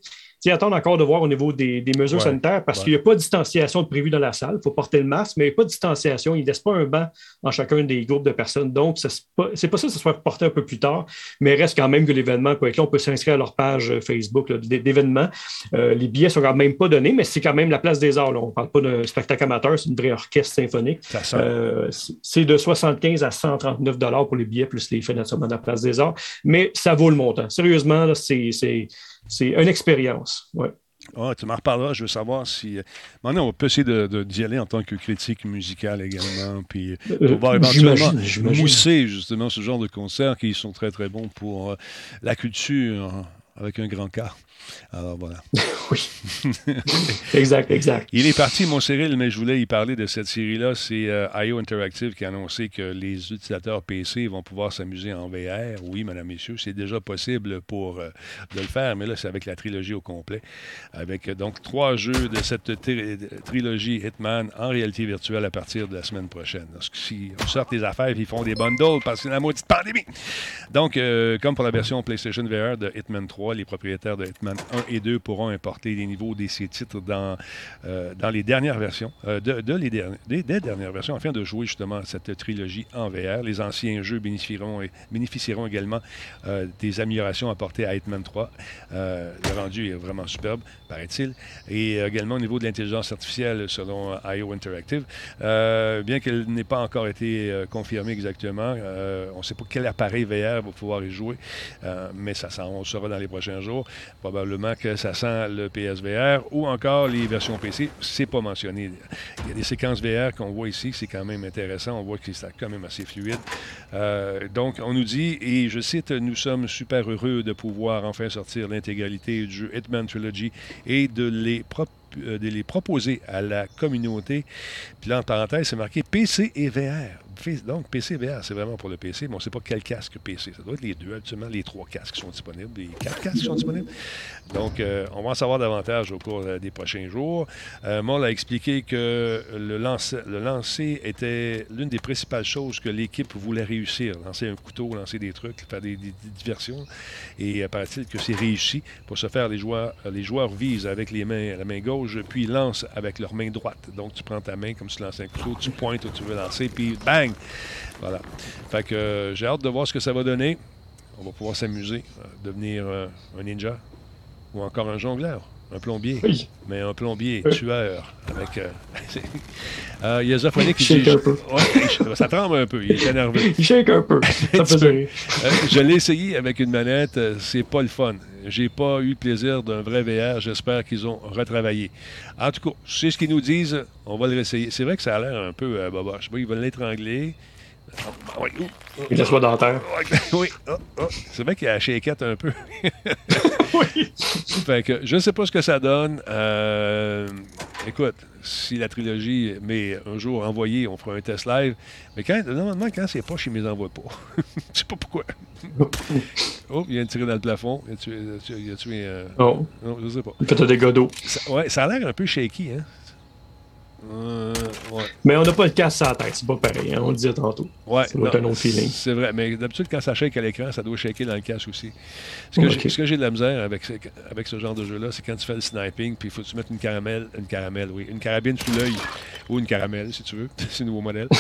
Attendre encore de voir au niveau des, des mesures Ouais, sanitaires parce ouais. qu'il n'y a pas de distanciation de prévu dans la salle. Il faut porter le masque, mais il n'y a pas de distanciation. Il ne laisse pas un banc en chacun des groupes de personnes. Donc, ce n'est pas, c'est pas ça que ça soit reporté un peu plus tard, mais reste quand même que l'événement peut être là. On peut s'inscrire à leur page euh, Facebook d'événements. Euh, les billets sont quand même pas donnés, mais c'est quand même la place des arts. là. On ne parle pas d'un spectacle amateur, c'est une vraie orchestre symphonique. Euh, c'est- de 75 à 139 dollars pour les billets, plus les frais naturellement de la place des arts. Mais ça vaut le montant. Sérieusement, là, c'est, c'est, une expérience. Ouais. Ah, tu m'en reparleras. Je veux savoir si. euh, Maintenant, on peut essayer de- de- d'y aller en tant que critique musicale également. Puis Euh, pouvoir éventuellement j'imagine, j'imagine. mousser justement ce genre de concerts qui sont très, très bons pour euh, la culture hein, avec un grand K. Alors voilà. <laughs> Oui. <laughs> exact, exact. Il est parti, mon Cyril, mais je voulais y parler de cette série-là. C'est euh, IO Interactive qui a annoncé que les utilisateurs PC vont pouvoir s'amuser en VR. Oui, mesdames, messieurs, c'est déjà possible pour euh, de le faire, mais là, c'est avec la trilogie au complet. Avec euh, donc trois jeux de cette tri- trilogie Hitman en réalité virtuelle à partir de la semaine prochaine. Lorsque si on sort des affaires, ils font des bundles parce que c'est la maudite pandémie. Donc, euh, comme pour la version PlayStation VR de Hitman 3, les propriétaires de Hitman 1 et 2 pourront importer les niveaux de ces titres dans, euh, dans les dernières versions, euh, de, de les des, dernières versions, afin de jouer justement cette trilogie en VR. Les anciens jeux bénéficieront, bénéficieront également euh, des améliorations apportées à Hitman 3. Euh, le rendu est vraiment superbe, paraît-il. Et également au niveau de l'intelligence artificielle, selon IO Interactive, euh, bien qu'elle n'ait pas encore été euh, confirmée exactement, euh, on ne sait pas quel appareil VR va pouvoir y jouer, euh, mais ça sent, on le saura dans les prochains jours. Probablement que ça sent le PSVR ou encore les versions PC. C'est pas mentionné. Il y a des séquences VR qu'on voit ici, c'est quand même intéressant. On voit que c'est quand même assez fluide. Euh, donc, on nous dit, et je cite, nous sommes super heureux de pouvoir enfin sortir l'intégralité du Hitman Trilogy et de les, prop- euh, de les proposer à la communauté. Puis là, en parenthèse, c'est marqué PC et VR. Donc, PC et VR, c'est vraiment pour le PC, mais on ne sait pas quel casque PC. Ça doit être les deux, actuellement, les trois casques qui sont disponibles, les quatre casques qui sont disponibles. Donc, euh, on va en savoir davantage au cours euh, des prochains jours. Euh, Moll a expliqué que le lancer, le lancer était l'une des principales choses que l'équipe voulait réussir. Lancer un couteau, lancer des trucs, faire des, diversions. Et euh, paraît-il que c'est réussi. Pour ce faire, les joueurs, les joueurs visent avec les mains, la main gauche puis lancent avec leur main droite. Donc, tu prends ta main comme si tu lançais un couteau, tu pointes où tu veux lancer, puis bang! Voilà. Fait que euh, j'ai hâte de voir ce que ça va donner. On va pouvoir s'amuser, euh, devenir euh, un ninja ou encore un jongleur. Un plombier. Oui. Mais un plombier Oui. tueur. Avec. Euh, <laughs> il y qui dit. un peu. Ouais, ça tremble un peu. Il est énervé. Il shake un peu. <laughs> Ça fait rire. Je l'ai essayé avec une manette, c'est pas le fun. J'ai pas eu le plaisir d'un vrai VR. J'espère qu'ils ont retravaillé. En tout cas, sais ce qu'ils nous disent. On va le réessayer. C'est vrai que ça a l'air un peu euh, boboche. Oui, ils veulent l'étrangler. Ah, <laughs> oui, Il la soie dentaire. oui, oh, oh. c'est vrai qu'il a la shakeette un peu. <laughs> Oui. Fait que je ne sais pas ce que ça donne. Euh, écoute, si la trilogie m'est un jour envoyée, on fera un test live. Mais quand, normalement, quand c'est pas, je ne les envoie pas. <laughs> je sais pas pourquoi. <laughs> oh, il vient de tirer dans le plafond. Il a tué, il a tué- il a tué, euh, Oh, Non, je sais pas. il fait des godots. Ça, ouais, ça a l'air un peu shaky, hein? Euh, ouais. Mais on n'a pas le casque sur la tête, c'est pas pareil, hein, on le disait tantôt. Ouais, non, un autre feeling. C'est vrai, mais d'habitude, quand ça shake à l'écran, ça doit shaker dans le casque aussi. Ce que j'ai- de la misère avec avec ce genre de jeu-là, c'est quand tu fais le sniping, puis il faut que tu mettes une caramel, une caramel, oui, une carabine sous l'œil, ou une caramel, si tu veux, <laughs> c'est nouveau modèle. <laughs>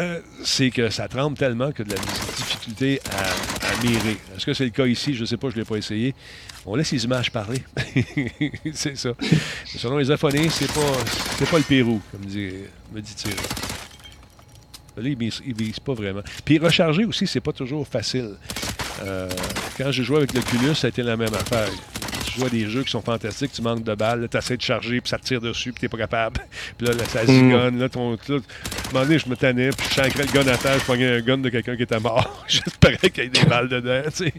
Euh, c'est que ça tremble tellement que de la difficulté à, à mirer. Est-ce que c'est le cas ici? Je ne sais pas, je ne l'ai pas essayé. On laisse les images parler. <laughs> c'est ça. Selon les aphonés, c'est pas, c'est pas le Pérou, comme dit, me dit-il. Là, il vise, il vise pas vraiment. Puis recharger aussi, c'est pas toujours facile. Euh, quand j'ai joué avec l'Oculus, ça a été la même affaire. À des jeux qui sont fantastiques, tu manques de balles, tu essaies de charger, puis ça te tire dessus, puis t'es pas capable. <laughs> Puis là, là, ça zigonne. Là, ton, là, à un moment donné, je me tannais, puis je chancrais le gun à terre, je pognais un gun de quelqu'un qui était mort. <laughs> J'espérais qu'il y ait des balles dedans, tu sais.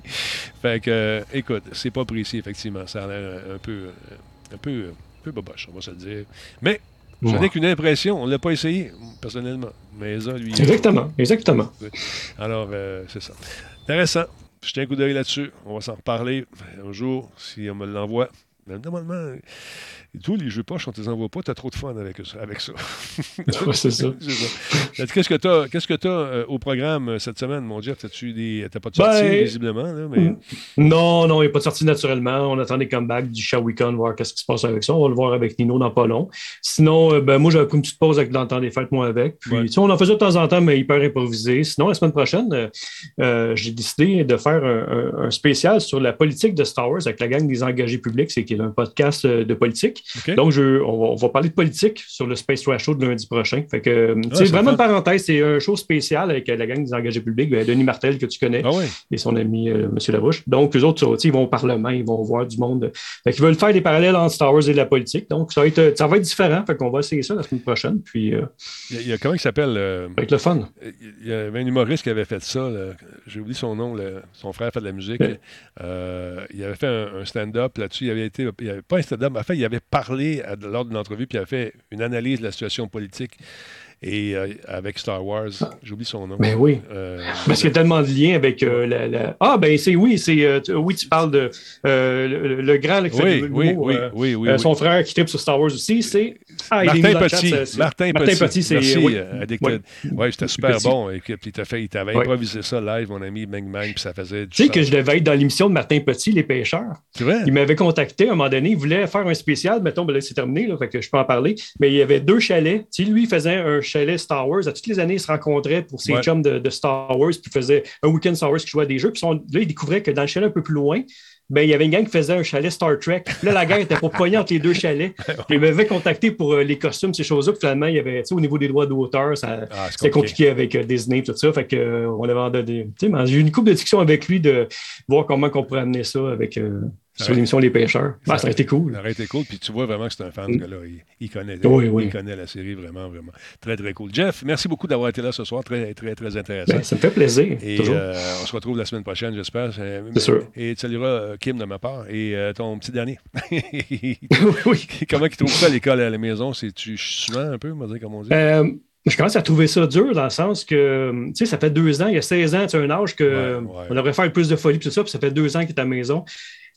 Fait que, euh, écoute, c'est pas précis, effectivement. Ça a l'air un peu, euh, un peu, un peu boboche, on va se le dire. Mais, Ouais. n'est qu'une impression. On ne l'a pas essayé, personnellement. Mais ça, lui. Exactement, exactement. Alors, euh, c'est ça. Intéressant. Jetez un coup d'œil là-dessus. On va s'en reparler un jour, si on me l'envoie. Mais normalement, tous les jeux poches, on ne te les envoie pas. Tu as trop de fun avec ça. Avec ça. <laughs> Ouais, c'est ça. Qu'est-ce que tu as, que as au programme euh, cette semaine, mon Jeff? T'as-tu des. Pas de sortie, Ben, visiblement, là, mais. Non, non, il n'y a pas de sortie naturellement. On attend des comebacks du Shawicon, voir qu'est-ce qui se passe avec ça. On va le voir avec Nino dans pas long. Sinon, euh, ben, moi, j'avais pris une petite pause avec, dans le temps des fêtes, moi, avec. Puis, Ouais. on en faisait de temps en temps, mais hyper improvisé. Sinon, la semaine prochaine, euh, euh, j'ai décidé de faire un, un- un spécial sur la politique de Star Wars avec la gang des engagés publics. C'est qui est un podcast euh, de politique. Donc, je, on, va, on va parler de politique sur le Space Trash Show de lundi prochain. Fait que, sais, c'est vraiment une parenthèse, c'est un show spécial avec la gang des engagés publics, ben, Denis Martel, que tu connais Ah et son ami euh, M. Labouche. Donc, eux autres, ils vont au Parlement, ils vont voir du monde. Fait qu'ils veulent faire des parallèles entre Star Wars et la politique. Donc, ça va être, ça va être différent. Fait qu'on va essayer ça la semaine prochaine. Puis, euh, Il y a, il y a- comment il s'appelle? euh, être le fun. Il y avait un humoriste qui avait fait ça. là. J'ai oublié son nom. Son frère fait de la musique. Euh, il avait fait un, un stand-up là-dessus. Il avait été. Il avait pas un stand-up. En fait, il avait parlé à- lors d'une entrevue, puis il avait fait une analyse de la situation politique. Et euh, avec Star Wars, j'oublie son nom. Ben oui. Euh, Parce qu'il y a tellement de liens avec euh, la, la- Ah, ben c'est oui, c'est tu- oui, tu parles de le, le grand là, qui fait oui, oui, oui, oui, son frère qui tripe sur Star Wars aussi, c'est Ah, il est Martin Petit. ça, c'est- Martin, Martin Petit, c'est oui. Addicted. Oui. Ouais, c'était super Petit. bon. Et puis, il fait, il t'avait improvisé ça live, mon ami Bang Bang, puis ça faisait Tu sais que je devais être dans l'émission de Martin Petit, Les Pêcheurs. C'est vrai? Il m'avait contacté à un moment donné, il voulait faire un spécial, mettons, ben là, c'est terminé, là, fait que je peux en parler, mais il y avait deux chalets. Tu sais, lui, il faisait un chalet Star Wars. À toutes les années, il se rencontrait pour ses Ouais. chums de, de Star Wars, puis il faisait un week-end Star Wars qui jouait à des jeux. Puis là, il découvrait que dans le chalet un peu plus loin, ben, il y avait une gang qui faisait un chalet Star Trek. Puis là, la gang était pour pogner entre les deux chalets. <laughs> Puis il m'avait contacté pour euh, les costumes, ces choses-là. Puis finalement, il y avait, au niveau des droits d'auteur, ça, Ah, c'était compliqué avec euh, Disney, tout ça. Fait que, euh, on avait j'ai eu une couple de discussions avec lui de voir comment on pourrait amener ça avec, euh, sur l'émission Les Pêcheurs. Ça- ça a été cool. Ça aurait été cool. Puis tu vois vraiment que c'est un fan, ce gars-là. Il, il connaît, Oui, oui. il connaît la série vraiment, vraiment. Très, très cool. Jeff, merci beaucoup d'avoir été là ce soir. Très, très, très intéressant. Ben, ça me fait plaisir. Et toujours. euh, on se retrouve la semaine prochaine, j'espère. Euh, C'est sûr. Et tu salueras euh, Kim de ma part et euh, ton petit dernier. <laughs> <laughs> oui. Comment il trouve ça à l'école à la maison? C'est-tu souvent un peu, comme on dit? Euh, je commence à trouver ça dur dans le sens que, tu sais, ça fait deux ans, il y a 16 ans, tu as un âge que Ouais, ouais. on devrait faire plus de folie, puis tout ça, puis ça fait deux ans qu'il est à la maison.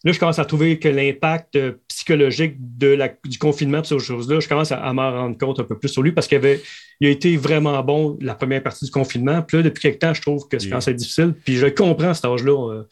Là, je commence à trouver que l'impact euh, psychologique de la, du confinement, ces choses-là, je commence à, à m'en rendre compte un peu plus sur lui parce qu'il y avait, il a été vraiment bon la première partie du confinement. Puis là, depuis quelques temps, je trouve que c'est quand c'est difficile. Puis je comprends cet âge-là. euh,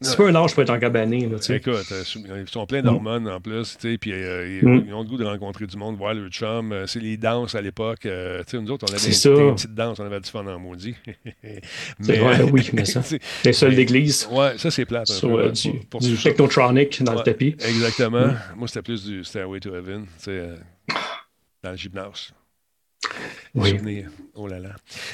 c'est pas un âge pour être en cabané. Là. Écoute, euh, ils sont pleins d'hormones en plus, puis euh, ils, Mm. ils ont le goût de rencontrer du monde, voir le chum. euh, c'est les danses à l'époque. euh, nous autres, on avait des, petites danses, on avait du fun en maudit. <laughs> C'est vrai, oui, mais <laughs> ça. Les seuls d'église. Ouais, ça, c'est plate. un Sur peu, euh, hein, du, pour- pour du technotronic dans Ouais, le tapis. Exactement. Mm. Moi, c'était plus du Stairway to Heaven, euh, dans le gymnase. Oui. Souvenir. Oh là là.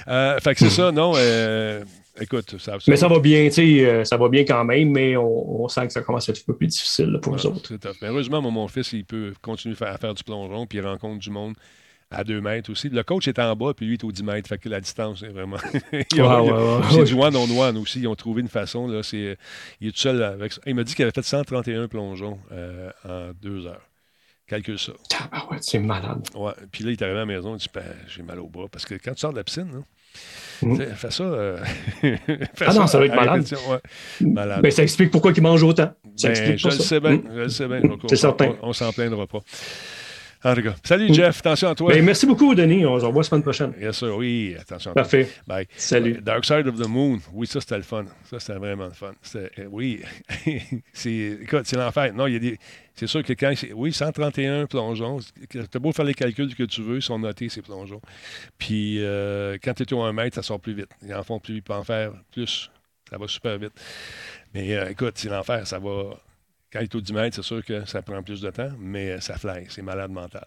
Euh, fait que c'est ça, non. euh, écoute, ça, Mais ça va bien, tu sais, euh, ça va bien quand même, mais on, on sent que ça commence à être un peu plus difficile là, pour nous Ouais, autres. Mais heureusement, moi, mon fils, il peut continuer à faire, à faire du plongeon, puis il rencontre du monde à 2 mètres aussi. Le coach est en bas, puis lui est au 10 mètres. Fait que la distance est vraiment. <laughs> Ouais. du one-on-one aussi. Ils ont trouvé une façon. Là, c'est, il est tout seul avec ça. Il m'a dit qu'il avait fait 131 plongeons euh, en deux heures. Calcule ça. Ah ouais, c'est malade. Ouais. Puis là, il est arrivé à la maison, il dit Ben, J'ai mal au bras. Parce que quand tu sors de la piscine, sais, fais ça. euh, <laughs> fais Ah non, ça doit être malade. ouais. Malade. Ben, ça explique pourquoi il mange autant. Ça Ben, explique je le ça. sais bien. Mm. Je le sais bien. C'est certain. On, on s'en plaindra pas. En tout cas, salut. Jeff, attention à toi. Ben, merci beaucoup, Denis. On se revoit la semaine prochaine. Yes, sir, oui, attention à toi. Parfait. Bye. Salut. Dark Side of the Moon, oui, ça c'était le fun. Ça c'était vraiment le fun. Euh, oui, <laughs> c'est, écoute, c'est l'enfer. Non, il y a des. C'est sûr que quand. c'est- Oui, 131 plongeons. Tu as beau faire les calculs que tu veux, ils sont notés, ces plongeons. Puis euh, quand tu es au 1 mètre, ça sort plus vite. Ils en font plus, ils peuvent en faire plus. Ça va super vite. Mais euh, écoute, c'est l'enfer. Ça va. Quand il est au 10 mètres, c'est sûr que ça prend plus de temps, mais euh, ça fly. C'est malade mental.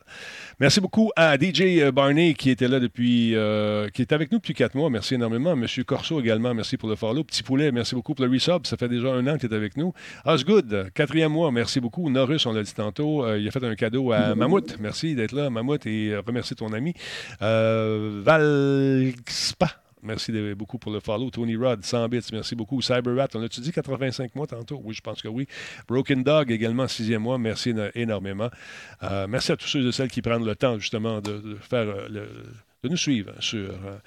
Merci beaucoup à DJ Barney qui était là depuis, euh, qui est avec nous depuis quatre mois. Merci énormément. Monsieur Corso également, merci pour le follow. Petit Poulet, merci beaucoup pour le resub. Ça fait déjà un an que tu es avec nous. Osgood, quatrième mois, merci beaucoup. Norus, on l'a dit tantôt, euh, il a fait un cadeau à Mammouth. Merci d'être là, Mammouth, et euh, remercie ton ami. Euh. Merci beaucoup pour le follow. Tony Rod, 100 bits, merci beaucoup. CyberRat, on a-tu dit 85 mois tantôt? Oui, je pense que oui. Broken Dog, également, sixième mois, merci éno- énormément. Euh, merci à tous ceux et celles qui prennent le temps, justement, de, de faire euh, le- de nous suivre sur, euh,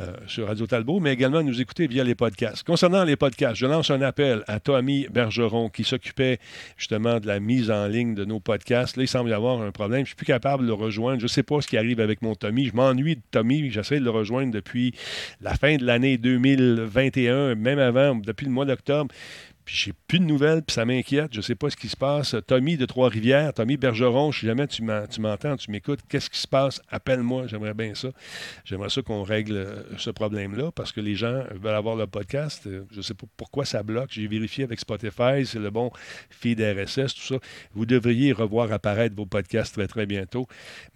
euh, sur Radio Talbot, mais également nous écouter via les podcasts. Concernant les podcasts, je lance un appel à Tommy Bergeron qui s'occupait justement de la mise en ligne de nos podcasts. Là, il semble y avoir un problème. Je ne suis plus capable de le rejoindre. Je ne sais pas ce qui arrive avec mon Tommy. Je m'ennuie de Tommy. J'essaie de le rejoindre depuis la fin de l'année 2021, même avant, depuis le mois d'octobre. Puis j'ai plus de nouvelles, puis ça m'inquiète. Je ne sais pas ce qui se passe. Tommy de Trois-Rivières, Tommy Bergeron, si jamais tu m'en- tu m'entends, tu m'écoutes, qu'est-ce qui se passe? Appelle-moi, j'aimerais bien ça. J'aimerais ça qu'on règle euh, ce problème-là parce que les gens veulent avoir le podcast. Euh, Je ne sais pas pourquoi ça bloque. J'ai vérifié avec Spotify, c'est le bon feed RSS, tout ça. Vous devriez revoir apparaître vos podcasts très, très bientôt.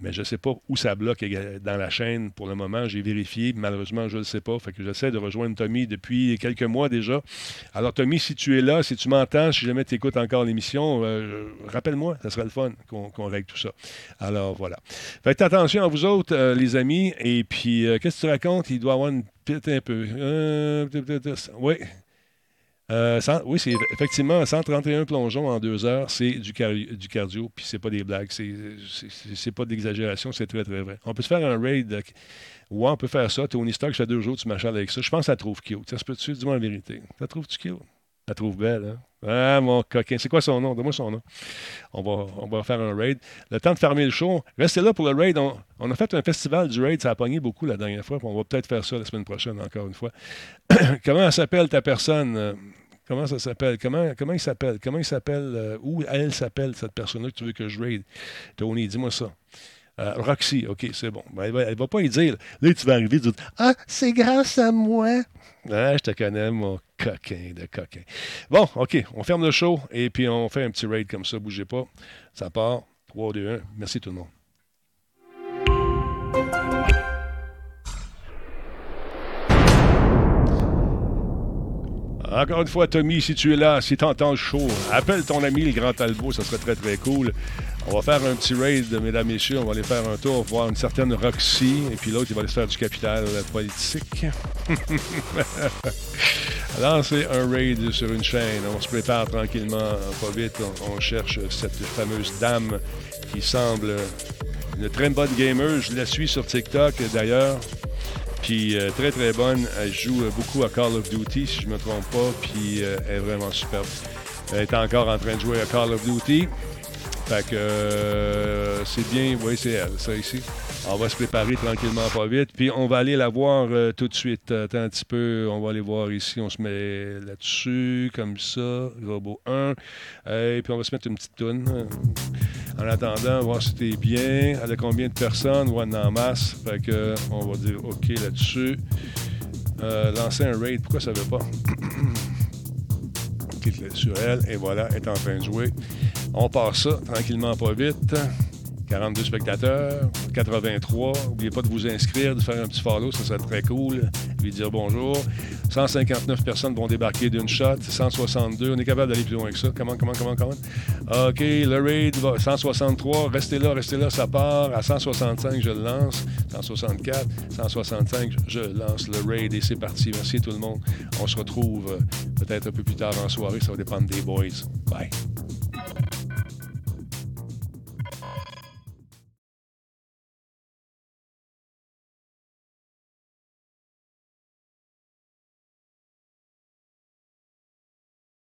Mais je ne sais pas où ça bloque dans la chaîne pour le moment. J'ai vérifié. Malheureusement, je ne le sais pas. Fait que j'essaie de rejoindre Tommy depuis quelques mois déjà. Alors, Tommy, si tu es là, si tu m'entends, si jamais tu écoutes encore l'émission, euh, rappelle-moi, ça serait le fun qu'on règle tout ça. Alors, voilà. Faites attention à vous autres, euh, les amis. Et puis, euh, qu'est-ce que tu racontes? Il doit avoir une pite un peu. Oui. Oui, c'est effectivement 131 plongeons en deux heures, c'est du, cardio, puis c'est pas des blagues, c'est pas de l'exagération, c'est très très vrai. On peut se faire un raid, ouais, on peut faire ça. Tony Stark, ça fait deux jours, tu m'achales avec ça. Je pense que ça trouve cute. Ça se peut-tu, dis-moi la vérité. Ça trouve-tu cute? Ça trouve belle, hein? Ah, mon coquin. C'est quoi son nom? Donne-moi son nom. On va, on va faire un raid. Le temps de fermer le show. Restez là pour le raid. On, a fait un festival du raid. Ça a pogné beaucoup la dernière fois. On va peut-être faire ça la semaine prochaine, encore une fois. <coughs> Comment elle s'appelle ta personne? euh, Comment ça s'appelle? Comment, comment il s'appelle? Comment il s'appelle? euh, où elle s'appelle, cette personne-là que tu veux que je raid? Tony, dis-moi ça. Euh, Roxy, OK, c'est bon. Ben, elle, elle va pas y dire. Là, tu vas arriver et dire Ah, c'est grâce à moi. Ah, je te connais, mon coquin de coquin. Bon, OK, on ferme le show et puis on fait un petit raid comme ça. Bougez pas. Ça part. 3, 2, 1. Merci tout le monde. Encore une fois, Tommy, si tu es là, si tu entends le show, appelle ton ami le Grand Talbot, ça serait très très cool. On va faire un petit raid, mesdames, messieurs. On va aller faire un tour, voir une certaine Roxy. Et puis l'autre, il va aller se faire du capital politique. <laughs> C'est un raid sur une chaîne. On se prépare tranquillement, pas vite. On cherche cette fameuse dame qui semble une très bonne gamer. Je la suis sur TikTok d'ailleurs. Puis euh, très très bonne. Elle joue euh, beaucoup à Call of Duty, si je ne me trompe pas. Puis euh, elle est vraiment superbe. Elle est encore en train de jouer à Call of Duty. Fait que c'est bien. Oui, c'est elle, ça ici. On va se préparer tranquillement, pas vite. Puis on va aller la voir tout de suite. Attends un petit peu. On va aller voir ici. On se met là-dessus, comme ça. Robot 1. Et puis on va se mettre une petite toune. En attendant, voir si t'es bien. Elle a combien de personnes? Ouais, en masse. Fait que on va dire OK là-dessus. Euh, lancer un raid, pourquoi ça veut pas? <coughs> Clique sur elle et voilà, elle est en train de jouer. On part ça tranquillement, pas vite. 42 spectateurs, 83. N'oubliez pas de vous inscrire, de faire un petit follow, ça serait très cool. Lui dire bonjour. 159 personnes vont débarquer d'une shot. 162. On est capable d'aller plus loin que ça. Comment, comment, comment, comment? OK, le raid va 163. Restez là, restez là, ça part. À 165, je le lance. 164, 165, je lance le raid et c'est parti. Merci tout le monde. On se retrouve euh, peut-être un peu plus tard en soirée. Ça va dépendre des boys. Bye.